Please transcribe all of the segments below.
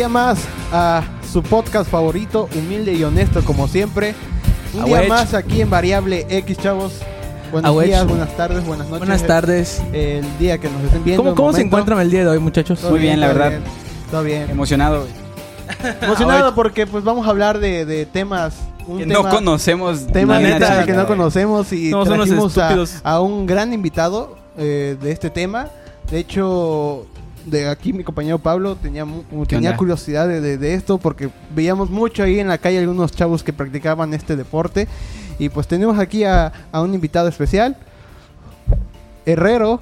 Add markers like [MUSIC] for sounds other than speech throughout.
Día más a su podcast favorito, humilde y honesto como siempre. Un día más aquí en Variable X, chavos. Buenos Awech. días, buenas tardes, buenas noches. Buenas tardes. El día que nos estén viendo. ¿Cómo, se encuentran el día de hoy, muchachos? Muy bien, la todo verdad. bien, Todo bien. Emocionado. Emocionado porque pues vamos a hablar de, de temas. Un Que tema, no conocemos. tema la neta que no conocemos y unos trajimos a un gran invitado eh, de este tema. De hecho, de aquí mi compañero Pablo tenía, tenía curiosidad de, de- de esto porque veíamos mucho ahí en la calle algunos chavos que practicaban este deporte. Y pues tenemos aquí a, a un invitado especial, Herrero.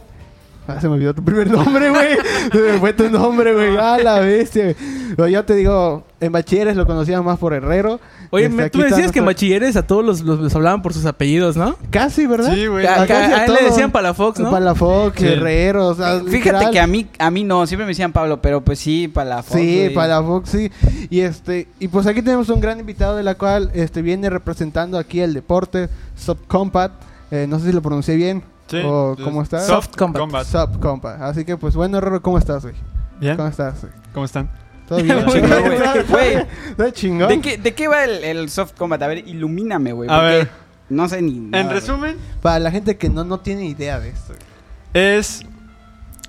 Ah, se me olvidó tu primer nombre, güey. [LAUGHS] Se me fue tu nombre, güey. Ah, la bestia. Pero yo te digo, en bachilleres lo conocían más por Herrero. Oye, Este, me- tú me está decías que en bachilleres a todos los, los, los hablaban por sus apellidos, ¿no? Casi, ¿verdad? Sí, güey. A, Acá a- a a él le decían Palafox, ¿no? Palafox, Sí. Herrero, o sea, Fíjate literal. que a mí, a mí no, siempre me decían Pablo, pero pues sí, para la foto. Sí, güey. Palafox, sí. Y este, y pues aquí tenemos un gran invitado de la cual este viene representando aquí el deporte Subcompat. Eh, no sé si lo pronuncié bien. Sí. O cómo estás. Soft Combat. Combat. Subcompat. Así que pues bueno, Herrero, ¿cómo estás, güey? Bien. ¿Cómo estás? güey? ¿Cómo están? ¿Todo bien? [LAUGHS] Güey. [LAUGHS] ¿De qué, ¿De qué va el, el soft combat? A ver, ilumíname, güey. A ver. No sé ni. nada, En resumen, Para la gente que no, no tiene idea de esto. es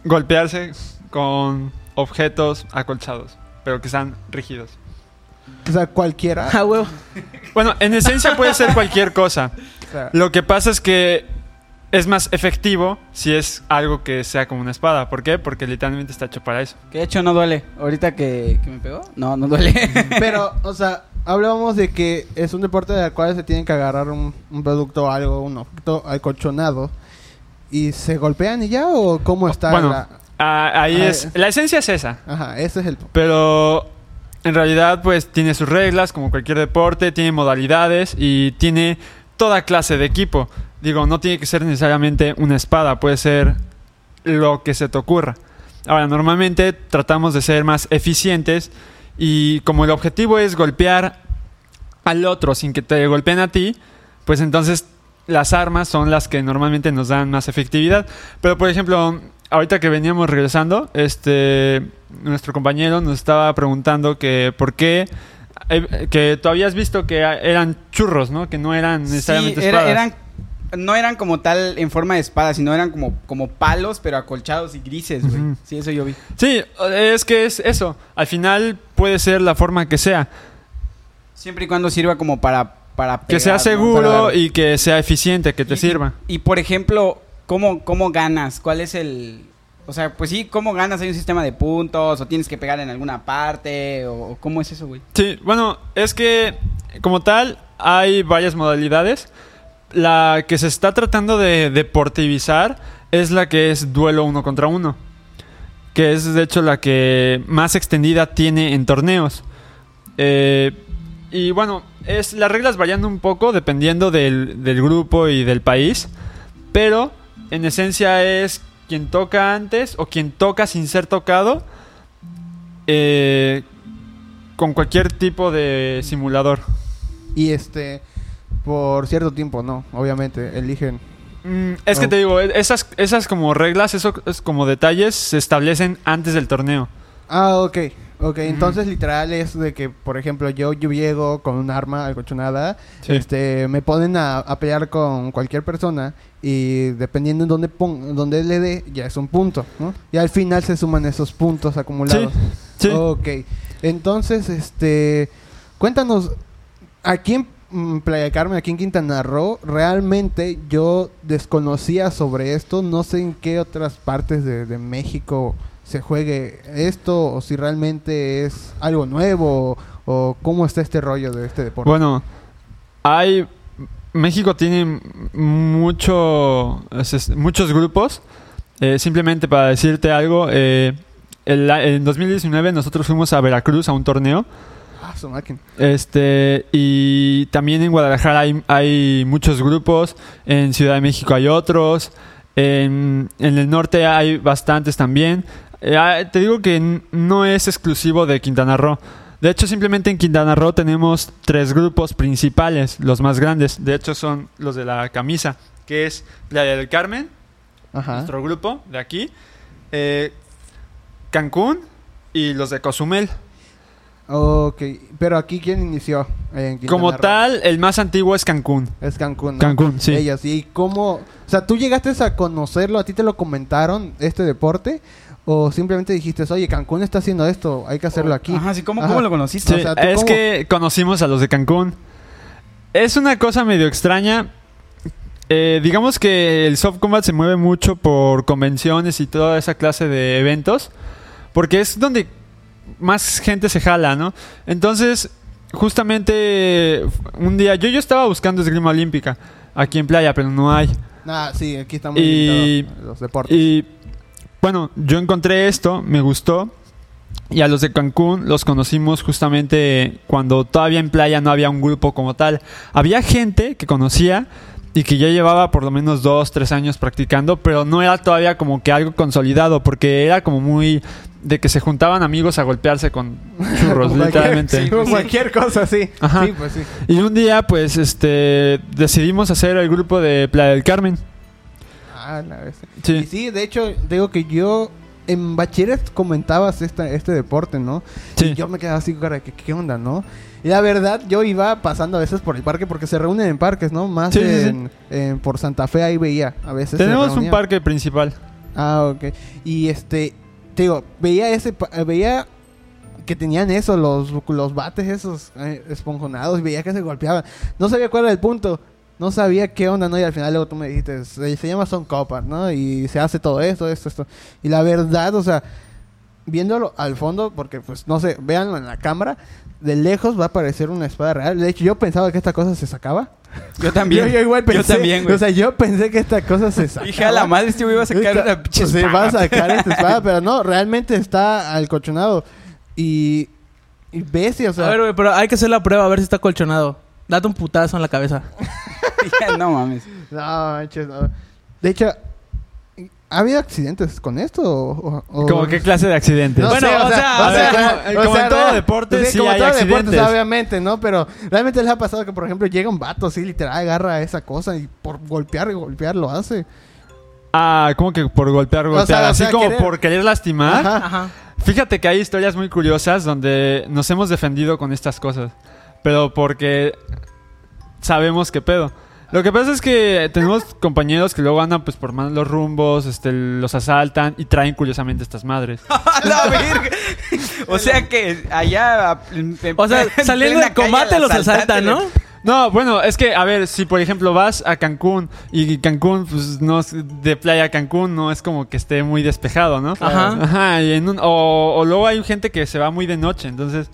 golpearse con objetos acolchados, pero que están rígidos. O sea, cualquiera. Ah, huevo. Bueno, en esencia puede ser cualquier cosa. [LAUGHS] o sea, Lo que pasa es que es más efectivo si es algo que sea como una espada. ¿Por qué? Porque literalmente está hecho para eso. Que de hecho no duele. Ahorita que, que me pegó, no, no duele. [LAUGHS] Pero, o sea, hablábamos de que es un deporte del cual se tienen que agarrar un, un producto o algo, un objeto acolchonado. ¿Y se golpean y ya? ¿O cómo está Bueno, la- Ah, ahí Ah, es. La esencia es esa. Ajá, ese es el... Pero en realidad pues tiene sus reglas como cualquier deporte, tiene modalidades y tiene toda clase de equipo. Digo, no tiene que ser necesariamente una espada, puede ser lo que se te ocurra. Ahora, normalmente tratamos de ser más eficientes y como el objetivo es golpear al otro sin que te golpeen a ti, pues entonces las armas son las que normalmente nos dan más efectividad. Pero por ejemplo, ahorita que veníamos regresando, este nuestro compañero nos estaba preguntando que por qué eh, que tú habías visto que eran churros, ¿no? Que no eran Sí, necesariamente era- espadas. eran. No eran como tal en forma de espada, sino eran como, como palos, pero acolchados y grises, güey. Sí, eso yo vi. Sí, es que es eso. Al final puede ser la forma que sea. Siempre y cuando sirva como para. para Que sea pegar, ¿no? seguro y que sea eficiente, que te Y- sirva. Y, por ejemplo, ¿cómo, ¿cómo ganas? ¿Cuál es el...? O sea, pues sí, ¿cómo ganas? ¿Hay un sistema de puntos? ¿O tienes que pegar en alguna parte? ¿O, o cómo es eso, güey? Sí, bueno, es que como tal hay varias modalidades. La que se está tratando de deportivizar es la que es duelo uno contra uno. Que es de hecho la que más extendida tiene en torneos. Eh, y bueno, es, las reglas varían un poco dependiendo del, del grupo y del país. Pero en esencia es quien toca antes o quien toca sin ser tocado. eh, con cualquier tipo de simulador. Y este... Por cierto tiempo, no, obviamente, eligen... Mm, es que te digo, e- esas, esas como reglas, esos es como detalles se establecen antes del torneo. Ah, ok. Ok, entonces literal es de que, por ejemplo, yo, yo llego con un arma alcochonada, Sí. este, me ponen a, a pelear con cualquier persona y dependiendo en dónde, pon, dónde le dé, ya es un punto, ¿no? Y al final se suman esos puntos acumulados. Sí. Ok, entonces, este, cuéntanos, aquí en mm, Playa del Carmen, aquí en Quintana Roo, realmente yo desconocía sobre esto, no sé en qué otras partes de, México se juegue esto, o si realmente es algo nuevo, o cómo está este rollo de este deporte. Bueno, hay. México tiene mucho, muchos grupos. Eh, simplemente para decirte algo, eh, en 2019 nosotros fuimos a Veracruz a un torneo. Su máquina. Este, y también en Guadalajara hay, hay muchos grupos, en Ciudad de México hay otros, en, en el norte hay bastantes también. Eh, ah, te digo que no es exclusivo de Quintana Roo. De hecho, simplemente en Quintana Roo tenemos tres grupos principales, los más grandes. De hecho, son los de la camisa, que es Playa del Carmen, Ajá. nuestro grupo de aquí, eh, Cancún y los de Cozumel. Ok, pero aquí ¿quién inició? en Como Roo? tal, el más antiguo es Cancún. Es Cancún. ¿no? Cancún, sí. Ellos, ¿y cómo? O sea, ¿tú llegaste a conocerlo? ¿A ti te lo comentaron este deporte? ¿O simplemente dijiste, oye, Cancún está haciendo esto, hay que hacerlo aquí? Ajá, sí, ¿cómo, Ajá. ¿cómo lo conociste? Sí. O sea, ¿tú es cómo? que conocimos a los de Cancún. Es una cosa medio extraña. Eh, digamos que el soft combat se mueve mucho por convenciones y toda esa clase de eventos. Porque es donde más gente se jala, ¿no? Entonces, justamente un día yo, yo estaba buscando esgrima olímpica aquí en playa, pero no hay. Ah, sí, aquí Y- limitado los deportes. Y bueno, yo encontré esto, me gustó. Y a los de Cancún los conocimos justamente cuando todavía en playa no había un grupo como tal. Había gente que conocía y que ya llevaba por lo menos dos, tres años practicando, pero no era todavía como que algo consolidado, porque era como muy de que se juntaban amigos a golpearse con [LAUGHS] churros, literalmente. sí, como cualquier cosa, sí. Ajá. Sí, pues sí. Y un día, pues, este, decidimos hacer el grupo de Playa del Carmen. Ah, la vez. Sí. Y sí, de hecho, digo que yo en bachilleres comentabas esta, este deporte, ¿no? Sí. Y yo me quedaba así, cara, ¿qué, ¿qué onda, no? Y la verdad, yo iba pasando a veces por el parque porque se reúnen en parques, ¿no? Más Sí, sí, sí. en, por Santa Fe ahí veía a veces. Tenemos un parque principal. Ah, ok. Y este, te digo, veía ese, veía que tenían eso, los, los bates esos eh, esponjonados, y veía que se golpeaban. No sabía cuál era el punto, no sabía qué onda, ¿no? Y al final luego tú me dijiste, se, se llama Son Copas, ¿no? Y se hace todo esto, esto, esto. Y la verdad, o sea, viéndolo al fondo, porque pues no sé, véanlo en la cámara, de lejos va a parecer una espada real. De hecho, yo pensaba que esta cosa se sacaba. Yo también. [LAUGHS] Yo, yo igual pensé, Yo también, güey. O sea, yo pensé que esta cosa se sacaba. Dije a la madre, este güey iba a sacar Esta- una pinche Se espada. va a sacar esta espada, [LAUGHS] pero no, realmente está alcochonado. Y, y bestia, o sea. a ver, güey, pero hay que hacer la prueba a ver si está colchonado. Date un putazo en la cabeza. [LAUGHS] No mames. no, manches, no. De hecho, ¿ha habido accidentes con esto? O, o- ¿Como qué clase de accidentes? No Bueno, sé, o sea, como- como en todo deporte, sí como hay todo accidentes. obviamente, ¿no? Pero realmente les ha pasado que, por ejemplo, llega un vato así, literal, agarra esa cosa y por golpear y golpear lo hace. Ah, como que por golpear, O golpear. Así sea, como querer- por querer lastimar. Ajá. Ajá. Fíjate que hay historias muy curiosas donde nos hemos defendido con estas cosas. Pero porque sabemos qué pedo. Lo que pasa es que tenemos compañeros que luego andan pues por malos rumbos, este, los asaltan y traen curiosamente estas madres. [LAUGHS] ¡A la [LAUGHS] verga! O sea que allá... O sea, en saliendo del combate los asaltan, ¿no? No, bueno, es que, a ver, si por ejemplo vas a Cancún y Cancún, pues no es de playa a Cancún, no es como que esté muy despejado, ¿no? Ajá. Ajá, y en un- o, o luego hay gente que se va muy de noche, entonces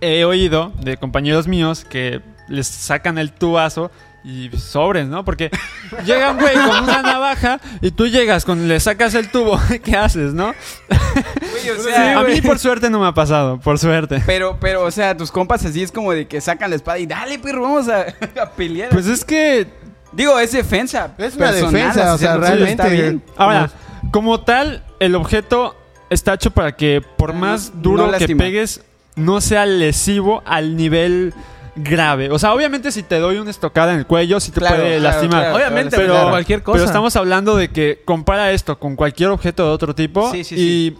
he oído de compañeros míos que les sacan el tubazo y sobres, ¿no? Porque [LAUGHS] llega un güey con una navaja y tú llegas con le sacas el tubo, [LAUGHS] ¿qué haces, no? Güey, o sea, a mí por suerte no me ha pasado, por suerte. Pero, pero, o sea, tus compas así es como de que sacan la espada y dale, perro, vamos a, [LAUGHS] a pelear. Pues es que Digo, es defensa. Es una personal, defensa, o sea, se- realmente. Está bien. Ahora, como tal, el objeto está hecho para que por Ah, más duro no que pegues, no sea lesivo al nivel grave. O sea, obviamente si te doy una estocada en el cuello, sí te Claro, puede claro, lastimar. claro. Obviamente, Pero- pero cualquier cosa. Pero estamos hablando de que compara esto con cualquier objeto de otro tipo Sí, sí, y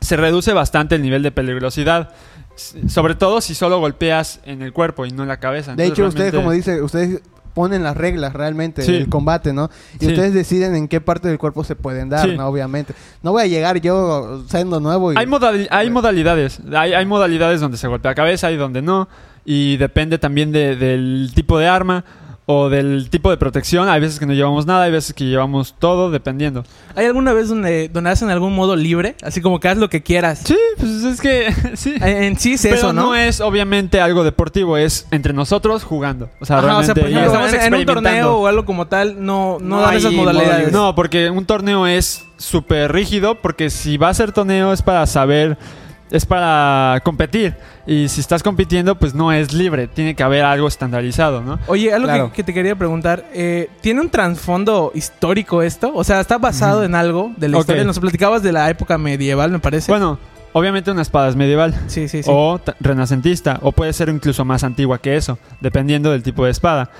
se reduce bastante el nivel de peligrosidad. Sobre todo si solo golpeas en el cuerpo y no en la cabeza. De Entonces, hecho, ustedes, como dice, ustedes ponen las reglas realmente Sí. del combate, ¿no? Y Sí. ustedes deciden en qué parte del cuerpo se pueden dar, Sí. ¿no? Obviamente. No voy a llegar yo siendo nuevo y... Hay, modali- hay modalidades. Hay, hay modalidades donde se golpea cabeza y donde no. Y depende también de- del tipo de arma o del tipo de protección. Hay veces que no llevamos nada, hay veces que llevamos todo, dependiendo. ¿Hay alguna vez donde, donde hacen algún modo libre? Así como que haz lo que quieras. Sí, pues es que [LAUGHS] sí. En, sí es Pero eso, ¿no? es obviamente algo deportivo, es entre nosotros jugando. O sea, Ajá, o realmente sea, por y ejemplo, estamos en, en un torneo o algo como tal, no, no, No dan hay esas modalidades. No, porque un torneo es súper rígido, porque si va a ser torneo es para saber, es para competir. Y si estás compitiendo, pues no es libre, tiene que haber algo estandarizado, ¿no? Oye, algo Claro. que, que te quería preguntar, eh, ¿tiene un trasfondo histórico esto? O sea, ¿está basado en algo de la historia? Nos platicabas de la época medieval, me parece. Bueno, obviamente una espada es medieval. sí, sí, sí. O ta- renacentista, o puede ser incluso más antigua que eso, dependiendo del tipo de espada.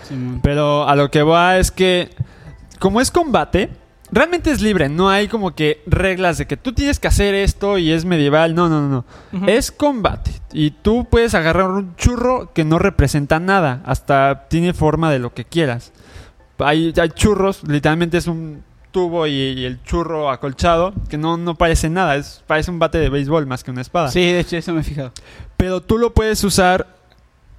Pero a lo que va es que, como es combate, realmente es libre, no hay como que reglas de que tú tienes que hacer esto y es medieval, no, no, no, no. Es combate y tú puedes agarrar un churro que no representa nada, hasta tiene forma de lo que quieras. Hay, hay churros, literalmente es un tubo y, y el churro acolchado que no, no parece nada, es, parece un bate de béisbol más que una espada. Sí, de hecho, eso me he fijado. Pero tú lo puedes usar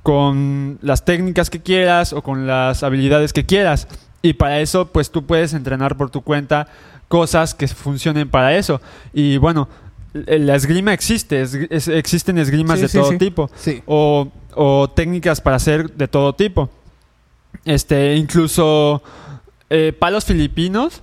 con las técnicas que quieras o con las habilidades que quieras. Y para eso, pues tú puedes entrenar por tu cuenta cosas que funcionen para eso. Y bueno, l- la esgrima existe, es- es- existen esgrimas Sí, de sí, todo sí. tipo. Sí. O, o técnicas para hacer de todo tipo. Este, incluso eh, palos filipinos.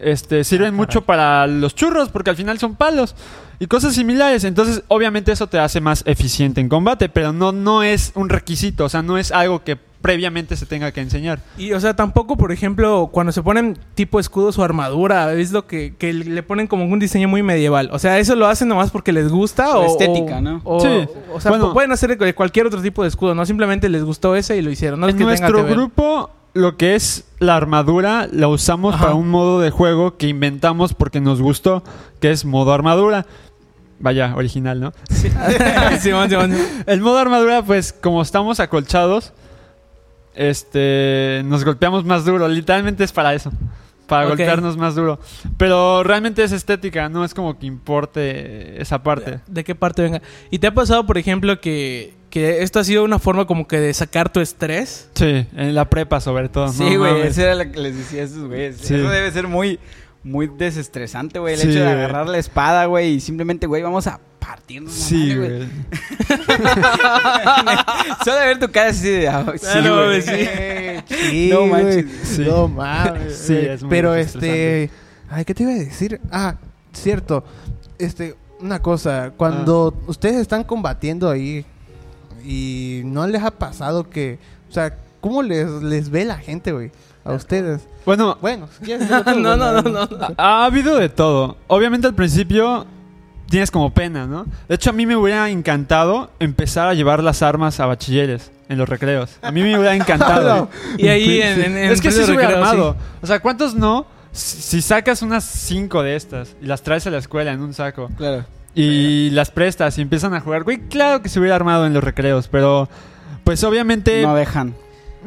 Este, sirven mucho para los churros porque al final son palos y cosas similares. Entonces, obviamente eso te hace más eficiente en combate, pero no, no es un requisito, o sea, no es algo que previamente se tenga que enseñar. Y, o sea, tampoco, por ejemplo, cuando se ponen tipo escudos o armadura, es lo que, que le ponen como un diseño muy medieval. O sea, ¿eso lo hacen nomás porque les gusta o...? estética, o- ¿no? O, Sí. o sea, Bueno. pueden hacer de cualquier otro tipo de escudo, ¿no? Simplemente les gustó ese y lo hicieron. No es en que tenga nuestro grupo, lo que es la armadura, la usamos Ajá. para un modo de juego que inventamos porque nos gustó, que es modo armadura. Vaya, original, ¿no? [LAUGHS] Simón, Simón. El modo armadura, pues, como estamos acolchados, este, nos golpeamos más duro. Literalmente es para eso. Para golpearnos más duro. Pero realmente es estética, no es como que importe esa parte. ¿De qué parte venga? ¿Y te ha pasado, por ejemplo, que, que esto ha sido una forma como que de sacar tu estrés? Sí, en la prepa sobre todo. Sí, güey, eso era lo que les decía a esos güeyes. Sí. Eso debe ser muy, muy desestresante, güey. El Sí, hecho de güey. agarrar la espada, güey, y simplemente, güey, vamos a partirnos. Sí, madre, güey. [LAUGHS] Solo de ver tu cara así de... ah, sí, Ah, no, güey. sí. [LAUGHS] Sí, No manches. Sí. No mames. Sí, es muy Pero este. Ay, ¿qué te iba a decir? Ah, cierto. Este, una cosa. Cuando Ah. ustedes están combatiendo ahí y no les ha pasado que. O sea, ¿cómo les, les ve la gente, güey? A ustedes. Bueno, Bueno, [LAUGHS] no, no, no, no. ha habido de todo. Obviamente al principio tienes como pena, ¿no? De hecho, a mí me hubiera encantado empezar a llevar las armas a bachilleres en los recreos. A mí me hubiera encantado. [LAUGHS] Y ahí en, en, en es que sí se hubiera armado. O sea, ¿cuántos no? Si si sacas unas cinco de estas y las traes a la escuela en un saco Claro. y las prestas y empiezan a jugar, güey, claro que se hubiera armado en los recreos, pero pues obviamente No dejan.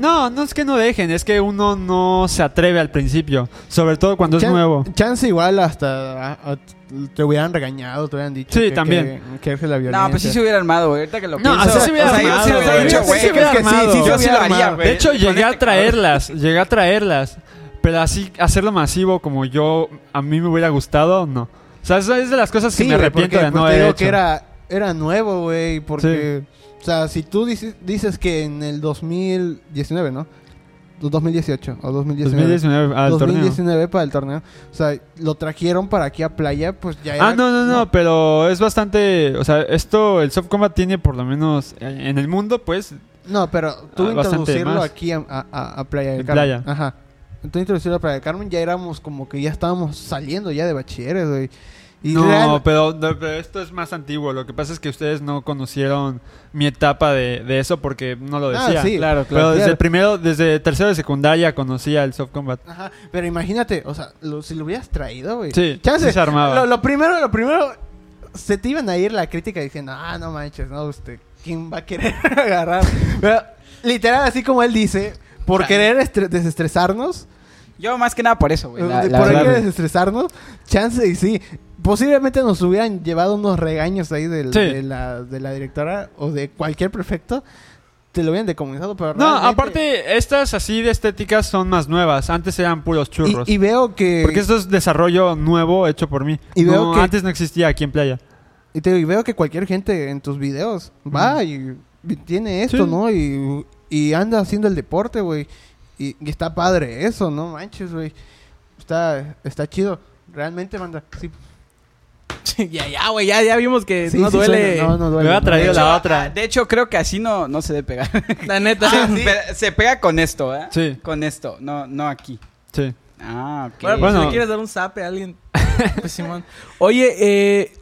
No, no es que no dejen, es que uno no se atreve al principio, sobre todo cuando es nuevo. Chance igual hasta ah, ah, te hubieran regañado, te hubieran dicho Sí, que, también. que, que la violencia. No, pues sí se hubiera armado, güey. Ahorita que lo No, pienso. así se hubiera o sea, yo armado, sí lo hubiera güey. dicho, Sí güey. se hubiera es que sí, armado. sí, yo sí lo haría, armado. güey. De hecho, llegué a traerlas, llegué a traerlas, pero así hacerlo masivo como yo a mí me hubiera gustado, no. O sea, eso es de las cosas que Sí, me arrepiento porque, de pues, no te haber hecho. que era, era nuevo, güey, porque... O sea, si tú dices, dices que en el 2019, ¿no? 2018 o 2019. 2019 al torneo. 2019 para el torneo. O sea, lo trajeron para aquí a playa, pues ya era... Ah, no, no, no, pero es bastante, o sea, esto, el soft combat tiene por lo menos eh, en el mundo, pues, No, pero tú Ah, introducirlo más. aquí a, a- a- a Playa del En Carmen. playa. Ajá. Tú introducirlo a Playa del Carmen, ya éramos como que ya estábamos saliendo ya de bachilleres, güey. No, pero, no, pero esto es más antiguo. Lo que pasa es que ustedes no conocieron mi etapa de, de eso porque no lo Ah, decía. sí, Claro, Pero claro. desde claro. el primero, desde tercero de secundaria conocía el soft combat. Ajá, pero imagínate, o sea, lo- si lo hubieras traído, güey. Sí, Chance, se armaba. Lo, lo primero, lo primero, se te iban a ir la crítica diciendo, ah, no manches, no, usted, ¿quién va a querer [LAUGHS] agarrar? Pero, literal, así como él dice, por querer estre- desestresarnos, Yo más que nada por eso, güey. la- la por querer desestresarnos, chance y sí. Posiblemente nos hubieran llevado unos regaños ahí del- Sí. de, la, de la directora o de cualquier prefecto. Te lo hubieran decomisado, pero No, realmente- aparte, estas así de estéticas son más nuevas. Antes eran puros churros. Y, y veo que... Porque esto es desarrollo nuevo hecho por mí. Y veo No, que- Antes no existía aquí en Playa. Y te digo, y veo que cualquier gente en tus videos va y, y tiene esto, Sí. ¿no? Y, y anda haciendo el deporte, güey. Y, y está padre eso, no manches, güey. Está, está chido. Realmente, manda. Sí, [LAUGHS] ya, ya, güey, ya, ya vimos que sí, no sí duele. suena. No, no duele. Me no traído la hecho, otra. ah, De hecho, creo que así no, no se debe pegar. [LAUGHS] La neta. se, pe- se pega con esto, ¿eh? Sí. Con esto, no, no aquí. Sí. Ah, ok. Bueno, pues Bueno. si le quieres dar un zape a alguien. [LAUGHS] Pues Simón. Oye, eh,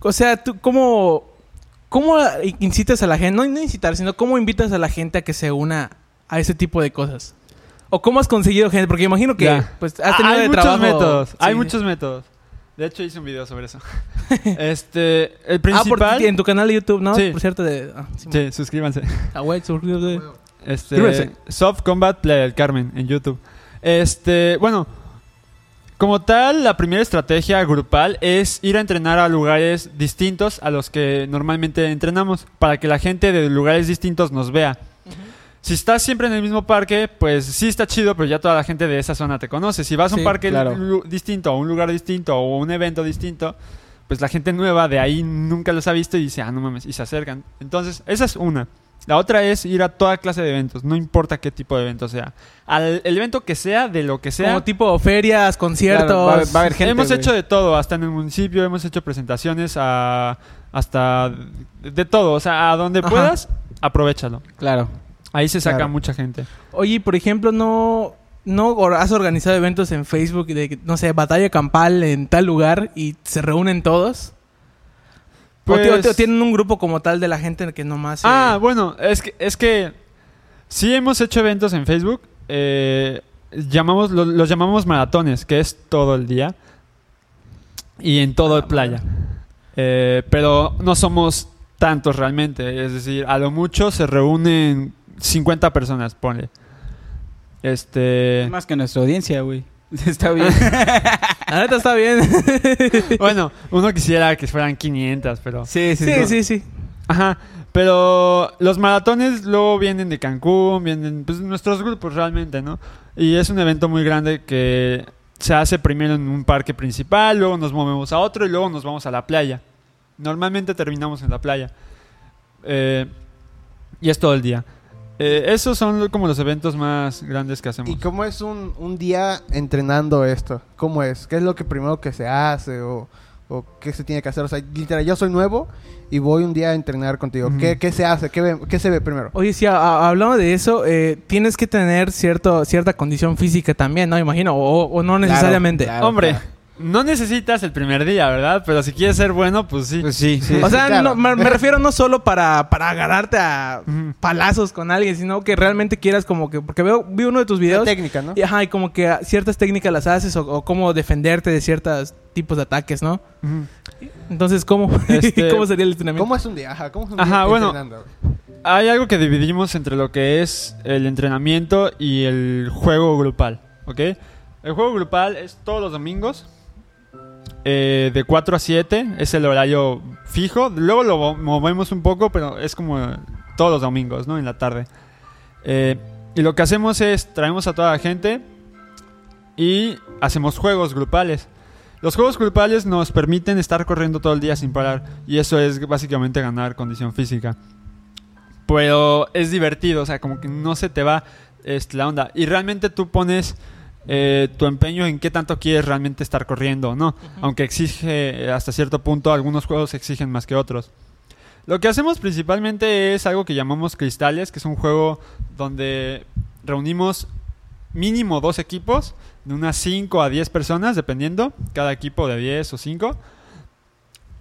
o sea, tú, ¿cómo, ¿cómo incitas a la gente? No, no incitar, sino cómo invitas a la gente a que se una a ese tipo de cosas. ¿O cómo has conseguido gente? Porque imagino que Ya. pues, has tenido hay de muchos trabajo... métodos. Hay muchos métodos. De hecho, hice un video sobre eso. [LAUGHS] este, el Ah, por, principal. en tu canal de YouTube, ¿no? Sí. Por cierto, de... Ah, sí, Sí, suscríbanse. [LAUGHS] Ah, güey, suscríbete. Este, Suscríbanse. Soft Combat Play del Carmen en YouTube. Este, bueno, como tal, la primera estrategia grupal es ir a entrenar a lugares distintos a los que normalmente entrenamos, para que la gente de lugares distintos nos vea. Si estás siempre en el mismo parque, pues sí está chido, pero ya toda la gente de esa zona te conoce. Si vas a un Sí, parque claro. distinto, o un lugar distinto, o un evento distinto, pues la gente nueva de ahí nunca los ha visto y dice, ah, no mames, y se acercan. Entonces, esa es una. La otra es ir a toda clase de eventos, no importa qué tipo de evento sea. Al el evento que sea, de lo que sea. Como tipo ferias, conciertos. Claro, va a haber- va a haber gente, hemos hecho de todo, hasta en el municipio hemos hecho presentaciones a hasta de, de todo, o sea, a donde Ajá. puedas, aprovechalo. Claro. Ahí se saca Claro. mucha gente. Oye, por ejemplo, no, no has organizado eventos en Facebook de, no sé, batalla campal en tal lugar y se reúnen todos. o, Pues- o tienen un grupo como tal de la gente que nomás... eh, Ah, bueno, es que, es que sí hemos hecho eventos en Facebook. eh, llamamos, lo- los llamamos maratones, que es todo el día. Y en todo Ah, el playa. Eh, pero no somos tantos realmente. Es decir, a lo mucho se reúnen 50 personas, ponle. Este. Más que nuestra audiencia, güey. [LAUGHS] Está bien. [LAUGHS] La neta está bien. [LAUGHS] bueno, uno quisiera que fueran 500, pero. sí, sí, sí, sí, sí. Ajá, pero los maratones luego vienen de Cancún, vienen pues nuestros grupos realmente, ¿no? Y es un evento muy grande que se hace primero en un parque principal, luego nos movemos a otro y luego nos vamos a la playa. Normalmente terminamos en la playa. Eh, y es todo el día. Eh, esos son como los eventos más grandes que hacemos. ¿Y cómo es un, un día entrenando esto? ¿Cómo es? ¿Qué es lo que primero que se hace o, o qué se tiene que hacer? O sea, literal, yo soy nuevo y voy un día a entrenar contigo. ¿Qué, qué se hace? ¿Qué, ve- qué se ve primero? Oye, a- a- hablando de eso, eh, tienes que tener cierto, cierta condición física también, ¿no? Imagino, o, o no necesariamente. claro. Hombre, no necesitas el primer día, ¿verdad? Pero si quieres ser bueno, pues sí. Pues sí, sí. O sea, claro. no, me, me [LAUGHS] refiero no solo para, para agarrarte a palazos con alguien, sino que realmente quieras como que... Porque veo, vi uno de tus La videos técnica, ¿no? y, ajá, y como que ciertas técnicas las haces o, o cómo defenderte de ciertos tipos de ataques, ¿no? Entonces, ¿cómo? [LAUGHS] Este- ¿Cómo sería el entrenamiento? ¿Cómo es un día? Ajá, ¿cómo es un Ajá, día bueno. entrenando? Hay algo que dividimos entre lo que es el entrenamiento y el juego grupal, ¿ok? El juego grupal es todos los domingos, eh, de 4 a 7, es el horario fijo. Luego lo mo- movemos un poco, pero es como todos los domingos, ¿no? En la tarde. Eh, y lo que hacemos es traemos a toda la gente y hacemos juegos grupales. Los juegos grupales nos permiten estar corriendo todo el día sin parar y eso es básicamente ganar condición física. Pero es divertido, o sea, como que no se te va este, la onda. Y realmente tú pones eh, tu empeño en qué tanto quieres realmente estar corriendo o no. Aunque exige hasta cierto punto, algunos juegos exigen más que otros. Lo que hacemos principalmente es algo que llamamos cristales, que es un juego donde reunimos mínimo dos equipos, de unas 5 a 10 personas, dependiendo, cada equipo de 10 o 5.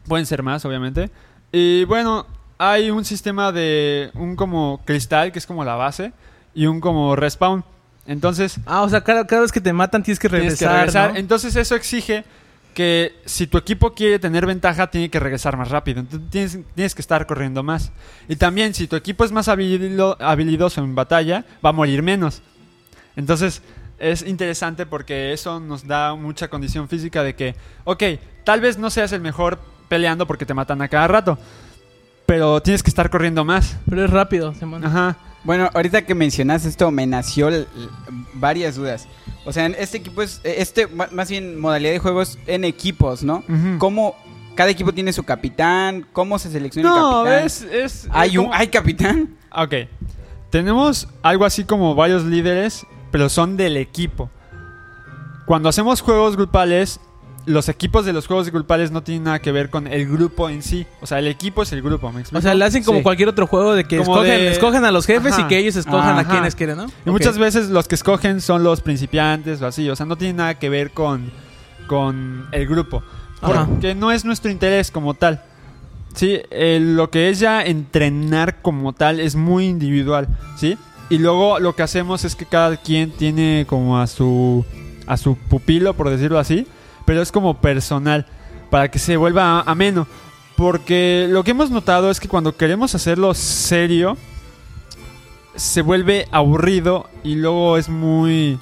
Pueden ser más, obviamente. Y bueno, hay un sistema de un como cristal, que es como la base, y un como respawn. Entonces, Ah, o sea, cada, cada vez que te matan tienes que tienes que regresar, regresar. ¿no? Entonces eso exige que si tu equipo quiere tener ventaja, tiene que regresar más rápido. Entonces tienes, tienes que estar corriendo más. Y también si tu equipo es más habilido- habilidoso en batalla, va a morir menos. Entonces es interesante porque eso nos da mucha condición física de que, ok, tal vez no seas el mejor peleando porque te matan a cada rato. Pero tienes que estar corriendo más. Pero es rápido, Simón. Ajá. Bueno, ahorita que mencionas esto, me nació varias dudas. O sea, este equipo es. Este, más bien, modalidad de juegos en equipos, ¿no? ¿Cómo cada equipo tiene su capitán? ¿Cómo se selecciona No, el capitán? es... es ¿Hay, un, como- ¿Hay capitán? Ok. Tenemos algo así como varios líderes, pero son del equipo. Cuando hacemos juegos grupales, los equipos de los juegos grupales no tienen nada que ver con el grupo en sí. O sea, el equipo es el grupo, ¿me explico? O sea, le hacen como Sí. cualquier otro juego de que escogen, de- escogen a los jefes y que ellos escojan a Ajá. quienes quieren, ¿no? y muchas veces los que escogen son los principiantes o así. O sea, no tiene nada que ver con, con el grupo. Ajá. Porque no es nuestro interés como tal. Sí, eh, lo que es ya entrenar como tal es muy individual, ¿sí? Y luego lo que hacemos es que cada quien tiene como a su a su pupilo, por decirlo así, pero es como personal para que se vuelva a- ameno, porque lo que hemos notado es que cuando queremos hacerlo serio se vuelve aburrido y luego es muy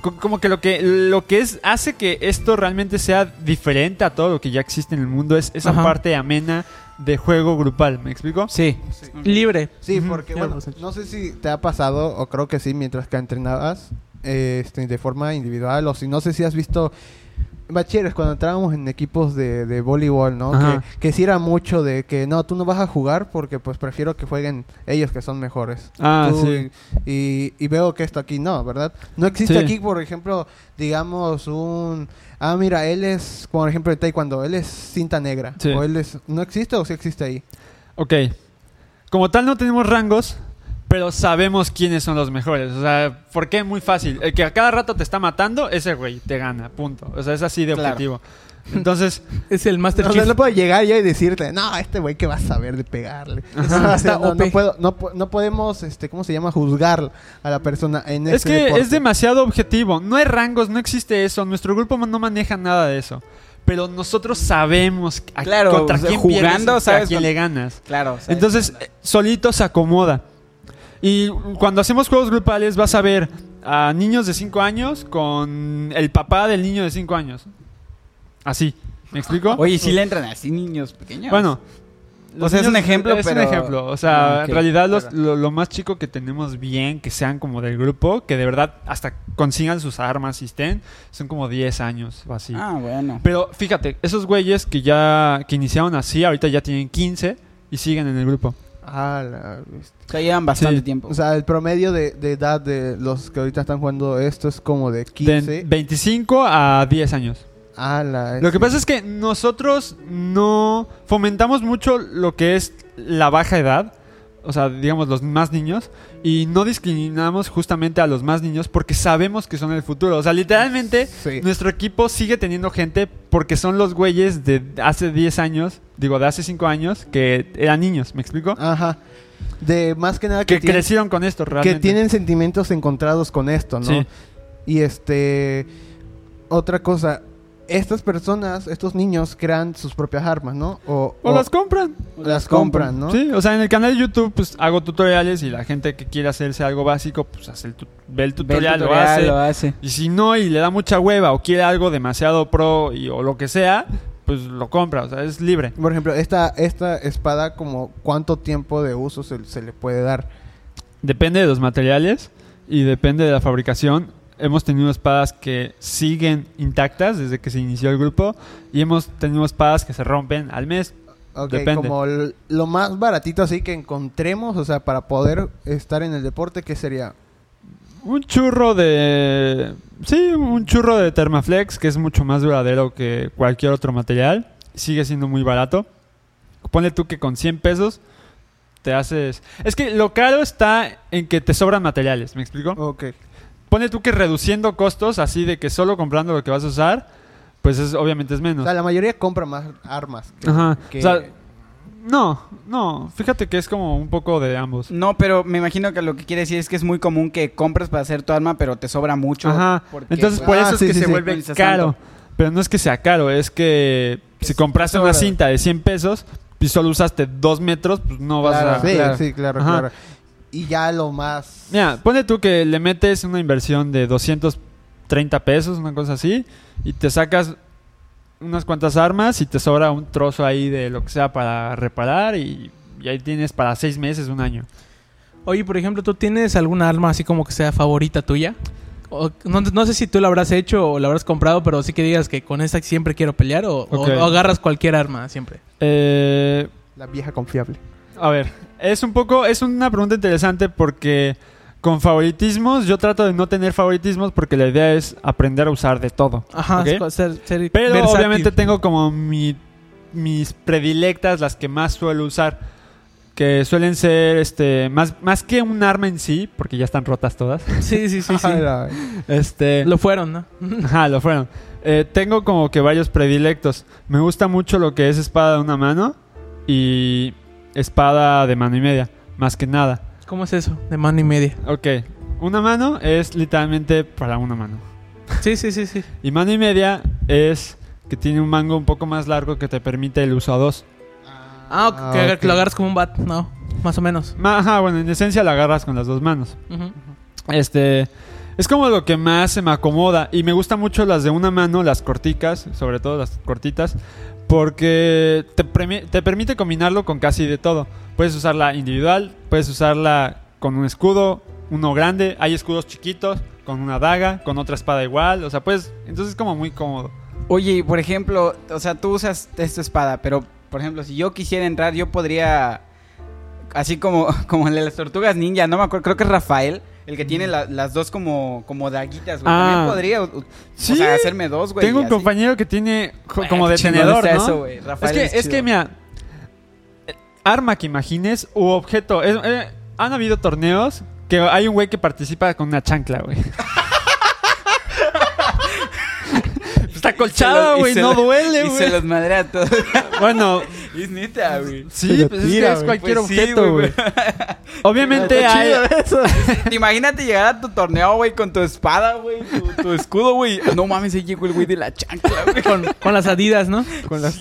co- como que lo que lo que es hace que esto realmente sea diferente a todo lo que ya existe en el mundo es esa Ajá. parte amena de juego grupal, ¿me explico? Sí. Libre. Sí, porque bueno, no sé si te ha pasado, o creo que sí, mientras que entrenabas eh, este, de forma individual, o si no sé si has visto bachilleres cuando entrábamos en equipos de, de voleibol, ¿no? Ajá. Que, que sí era mucho de que no, tú no vas a jugar porque pues prefiero que jueguen ellos que son mejores. Ah, Tú, sí. Y, y veo que esto aquí no, ¿verdad? No existe Sí. aquí, por ejemplo, digamos un... Ah, mira, él es, por ejemplo, en taekwondo, él es cinta negra. Sí. O él es... ¿No existe o sí existe ahí? Ok. Como tal no tenemos rangos, pero sabemos quiénes son los mejores. O sea, ¿por qué? Muy fácil. El que a cada rato te está matando, ese güey te gana, punto. O sea, es así de Claro. objetivo. Entonces, [LAUGHS] Es el Master O sea, Chief. no puedo llegar yo y decirte, no, este güey que va a saber de pegarle. Ajá. O sea, no, no puedo, no, po- no podemos, este, ¿cómo se llama? Juzgar a la persona en es este que deporte. es demasiado objetivo. No hay rangos, no existe eso. Nuestro grupo no maneja nada de eso. Pero nosotros sabemos a- Claro, contra o sea, quién jugando, pierdes a sabes quién con- le ganas. Claro. ¿sabes? Entonces, eh, solito se acomoda. Y cuando hacemos juegos grupales, vas a ver a niños de 5 años con el papá del niño de 5 años. Así. ¿Me explico? Oye, si le entran así niños pequeños. Bueno. O sea, es un ejemplo, Es pero- un ejemplo. O sea, Ah, en realidad los- Pero- lo, lo más chico que tenemos bien, que sean como del grupo, que de verdad hasta consigan sus armas y estén, son como 10 años o así. Ah, bueno. Pero fíjate, esos güeyes que ya que iniciaron así, ahorita ya tienen 15 y siguen en el grupo. Ah, la bestia. O sea, llevan bastante Sí. tiempo. O sea, el promedio de, de edad de los que ahorita están jugando esto es como de 15. De 25 a 10 años. Ah, la Lo que pasa es que nosotros no fomentamos mucho lo que es la baja edad, o sea, digamos los más niños, y no discriminamos justamente a los más niños porque sabemos que son el futuro. O sea, literalmente Sí. nuestro equipo sigue teniendo gente porque son los güeyes de hace 10 años, digo, de hace 5 años, que eran niños, ¿me explico? Ajá. De más que nada que, que tienen, crecieron con esto que realmente. tienen sentimientos encontrados con esto, ¿no? Sí. Y este. Otra cosa. Estas personas, estos niños, crean sus propias armas, ¿no? O, O las compran. las compran, ¿no? Sí, o sea, en el canal de YouTube pues hago tutoriales y la gente que quiere hacerse algo básico pues hace el tu- ve el Ve el tutorial, lo tutorial, hace. lo hace. Y si no y le da mucha hueva o quiere algo demasiado pro y, o lo que sea, pues lo compra, o sea, es libre. Por ejemplo, esta, esta espada, como ¿cuánto tiempo de uso se, se le puede dar? Depende de los materiales y depende de la fabricación. Hemos tenido espadas que siguen intactas desde que se inició el grupo y hemos tenido espadas que se rompen al mes. Ok, Depende. como lo más baratito así que encontremos, o sea, para poder estar en el deporte, ¿qué sería? Un churro de... Sí, un churro de Thermaflex que es mucho más duradero que cualquier otro material. Sigue siendo muy barato. Ponle tú que con 100 pesos te haces... Es que lo caro está en que te sobran materiales, ¿me explico? Ok. Ponle tú que reduciendo costos, así de que solo comprando lo que vas a usar, pues es, obviamente es O menos. sea, la mayoría compra más armas. que- Ajá. que- O sea, no, no. Fíjate que es como un poco de ambos. No, pero me imagino que lo que quiere decir es que es muy común que compres para hacer tu arma, pero te sobra mucho. Ajá. porque, Entonces pues, por Ah, eso es que sí, se sí. vuelve caro. Pero no es que sea caro, es que si compraste una cinta de 100 pesos y solo usaste 2 metros, pues no vas Claro, a... sí, claro. sí, claro, Ajá. claro. Y ya lo más... Mira, pone tú que le metes una inversión de 230 pesos, una cosa así, y te sacas unas cuantas armas y te sobra un trozo ahí de lo que sea para reparar y, y ahí tienes para 6 meses, un año. Oye, por ejemplo, ¿tú tienes alguna arma así como que sea favorita tuya? O- no, no sé si tú la habrás hecho o la habrás comprado, pero sí que digas que con esta siempre quiero pelear o, o agarras cualquier arma siempre. Eh, La vieja confiable. A ver, es un poco, es una pregunta interesante porque con favoritismos yo trato de no tener favoritismos porque la idea es aprender a usar de todo. Ajá, ¿ok? es- ser, ser Pero versátil. obviamente tengo como mi- mis predilectas, las que más suelo usar, que suelen ser este más, más que un arma en sí, porque ya están rotas todas. [LAUGHS] Sí, sí, sí, [LAUGHS] sí. Este, Lo fueron, ¿no? [LAUGHS] Ajá, lo fueron. Eh, tengo como que varios predilectos. Me gusta mucho lo que es espada de una mano y espada de mano y media, más que nada. ¿Cómo es eso? De mano y media. Ok. Una mano es literalmente para una mano. Sí, sí, sí, sí. Y mano y media es que tiene un mango un poco más largo que te permite el uso a dos. Ah, ok, que, ok. que lo agarras como un bat. No, más o menos. Ajá, bueno, en esencia la agarras con las dos manos. Este. Es como lo que más se me acomoda. Y me gustan mucho las de una mano, las corticas, sobre todo las cortitas. Porque te, permite combinarlo con casi de todo. Puedes usarla individual, puedes usarla con un escudo, uno grande. Hay escudos chiquitos, con una daga, con otra espada igual. O sea, pues. Entonces es como muy cómodo. Oye, por ejemplo, o sea, tú usas esta espada, pero por ejemplo, si yo quisiera entrar, yo podría. Así como, [LAUGHS] como de las tortugas ninja, no me acuerdo, creo que es Rafael, el que tiene la- las dos como, como daguitas, güey. Ah. También podría, Sí. o sea, hacerme dos, güey. Tengo un así. compañero que tiene Güey, como qué de chingón tenedor, está ¿no? eso, güey. es Rafael que, es es que mira, arma que imagines u objeto. eh, eh, han habido torneos que hay un güey que participa con una chancla, güey. [LAUGHS] Está colchado, güey, no duele, Y se güey. los madrea a todos. Bueno, es neta, güey. sí, pues es que es cualquier Pues sí, objeto, güey, güey. [LAUGHS] Obviamente hay... [LAUGHS] Imagínate llegar a tu torneo, güey, con tu espada, güey, tu, tu escudo, güey. No mames, ahí llegó el güey de la chancla, güey. Con, con las adidas, ¿no? Con las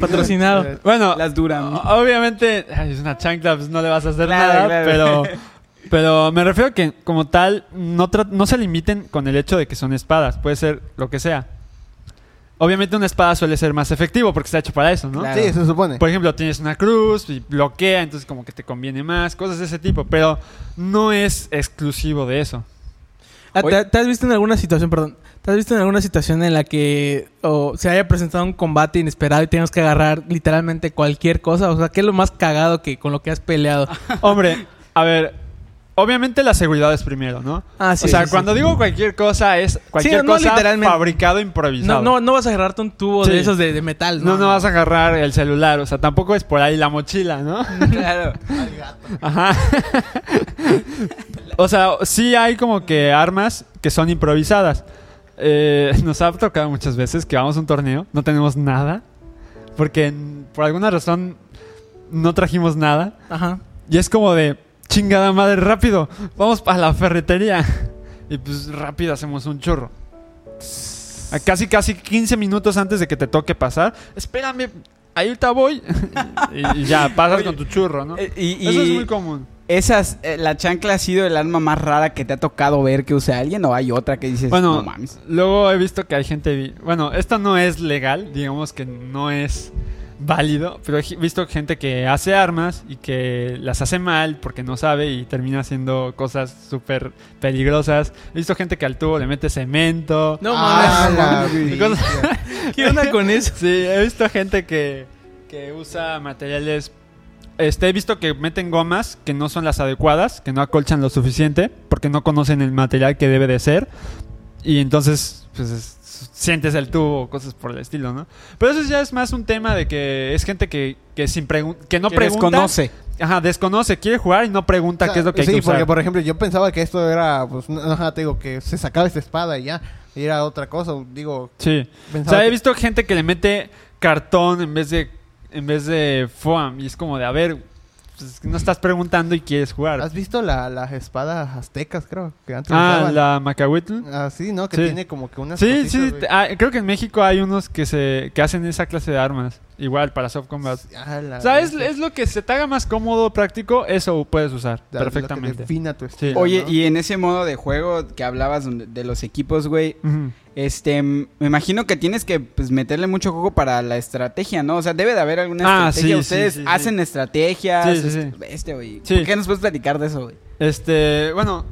Patrocinado. Bueno, Las duran. Obviamente, ay, es una chancla, pues no le vas a hacer Claro, nada, claro. pero [LAUGHS] pero me refiero a que como tal no no se limiten con el hecho de que son espadas, puede ser lo que sea. Obviamente una espada suele ser más efectivo porque está hecho para eso, ¿no? Claro. Sí, se supone. Por ejemplo, tienes una cruz y bloquea, entonces como que te conviene más, cosas de ese tipo, pero no es exclusivo de eso. Ah. ¿Te, te has visto en alguna situación, perdón, te has visto en alguna situación en la que se haya presentado un combate inesperado y tengas que agarrar literalmente cualquier cosa? O sea, ¿qué es lo más cagado que con lo que has peleado? [LAUGHS] Hombre, a ver, obviamente la seguridad es primero, ¿no? Ah, sí. o sea, sí, sí. cuando digo cualquier cosa es cualquier no cosa literalmente. fabricado improvisado. No, no, no vas a agarrarte un tubo de esos de, de metal, No, no vas a agarrar el celular, o sea, tampoco es por ahí la mochila, ¿no? [LAUGHS] Claro. Ajá. o sea, sí hay como que armas que son improvisadas. Eh, nos ha tocado muchas veces que vamos a un torneo, no tenemos nada, porque por alguna razón no trajimos nada. Ajá. Y es como de, chingada madre, rápido, vamos para la ferretería. Y pues rápido hacemos un churro. A casi, casi 15 minutos antes de que te toque pasar. Espérame, ahí ahorita voy. [LAUGHS] y, y ya, pasas Oye, con tu churro, ¿no? Eh, y, Eso es muy común. esas, eh, ¿la chancla ha sido el arma más rara que te ha tocado ver que use alguien o hay otra que dices, Bueno, no mames? luego he visto que hay gente... Bueno, esto no es legal, digamos que no es válido, pero he visto gente que hace armas y que las hace mal porque no sabe y termina haciendo cosas súper peligrosas. He visto gente que al tubo le mete cemento. No Ah, mames. bestia. ¿Qué onda [LAUGHS] con eso? Sí, he visto gente que, que usa materiales... Este, he visto que meten gomas que no son las adecuadas, que no acolchan lo suficiente, porque no conocen el material que debe de ser. Y entonces, pues, es- sientes el tubo, cosas por el estilo, ¿no? Pero eso ya es más un tema de que es gente que, que sin que no Que pregunta. desconoce. Ajá, desconoce, quiere jugar y no pregunta O sea, qué es lo que hay sí, que usar. porque por ejemplo yo pensaba que esto era, pues, no, ajá, te digo, que se sacaba esta espada y ya, y era otra cosa, digo, Sí. O sea, he visto gente que le mete cartón en vez de en vez de foam y es como de, a ver, pues, no estás preguntando y quieres jugar. ¿Has visto la, las espadas aztecas, creo? Que antes Ah, usaban? la Macahuitl. Ah, sí, ¿no? Que Sí. tiene como que unas Sí, cositas, sí, ah, creo que en México hay unos que se que hacen esa clase de armas, igual para soft combat. O sea, es, es lo que se te haga más cómodo, práctico, eso puedes usar La- lo que perfectamente. defina tu estilo, Oye, ¿no? y en ese modo de juego que hablabas de los equipos, güey, este, me imagino que tienes que pues, meterle mucho juego para la estrategia, ¿no? O sea, debe de haber alguna Ah, estrategia. sí, Ustedes sí, sí, hacen estrategias. Sí, sí, este, sí. este, güey. Sí. ¿Por qué nos puedes platicar de eso, güey? Este, bueno,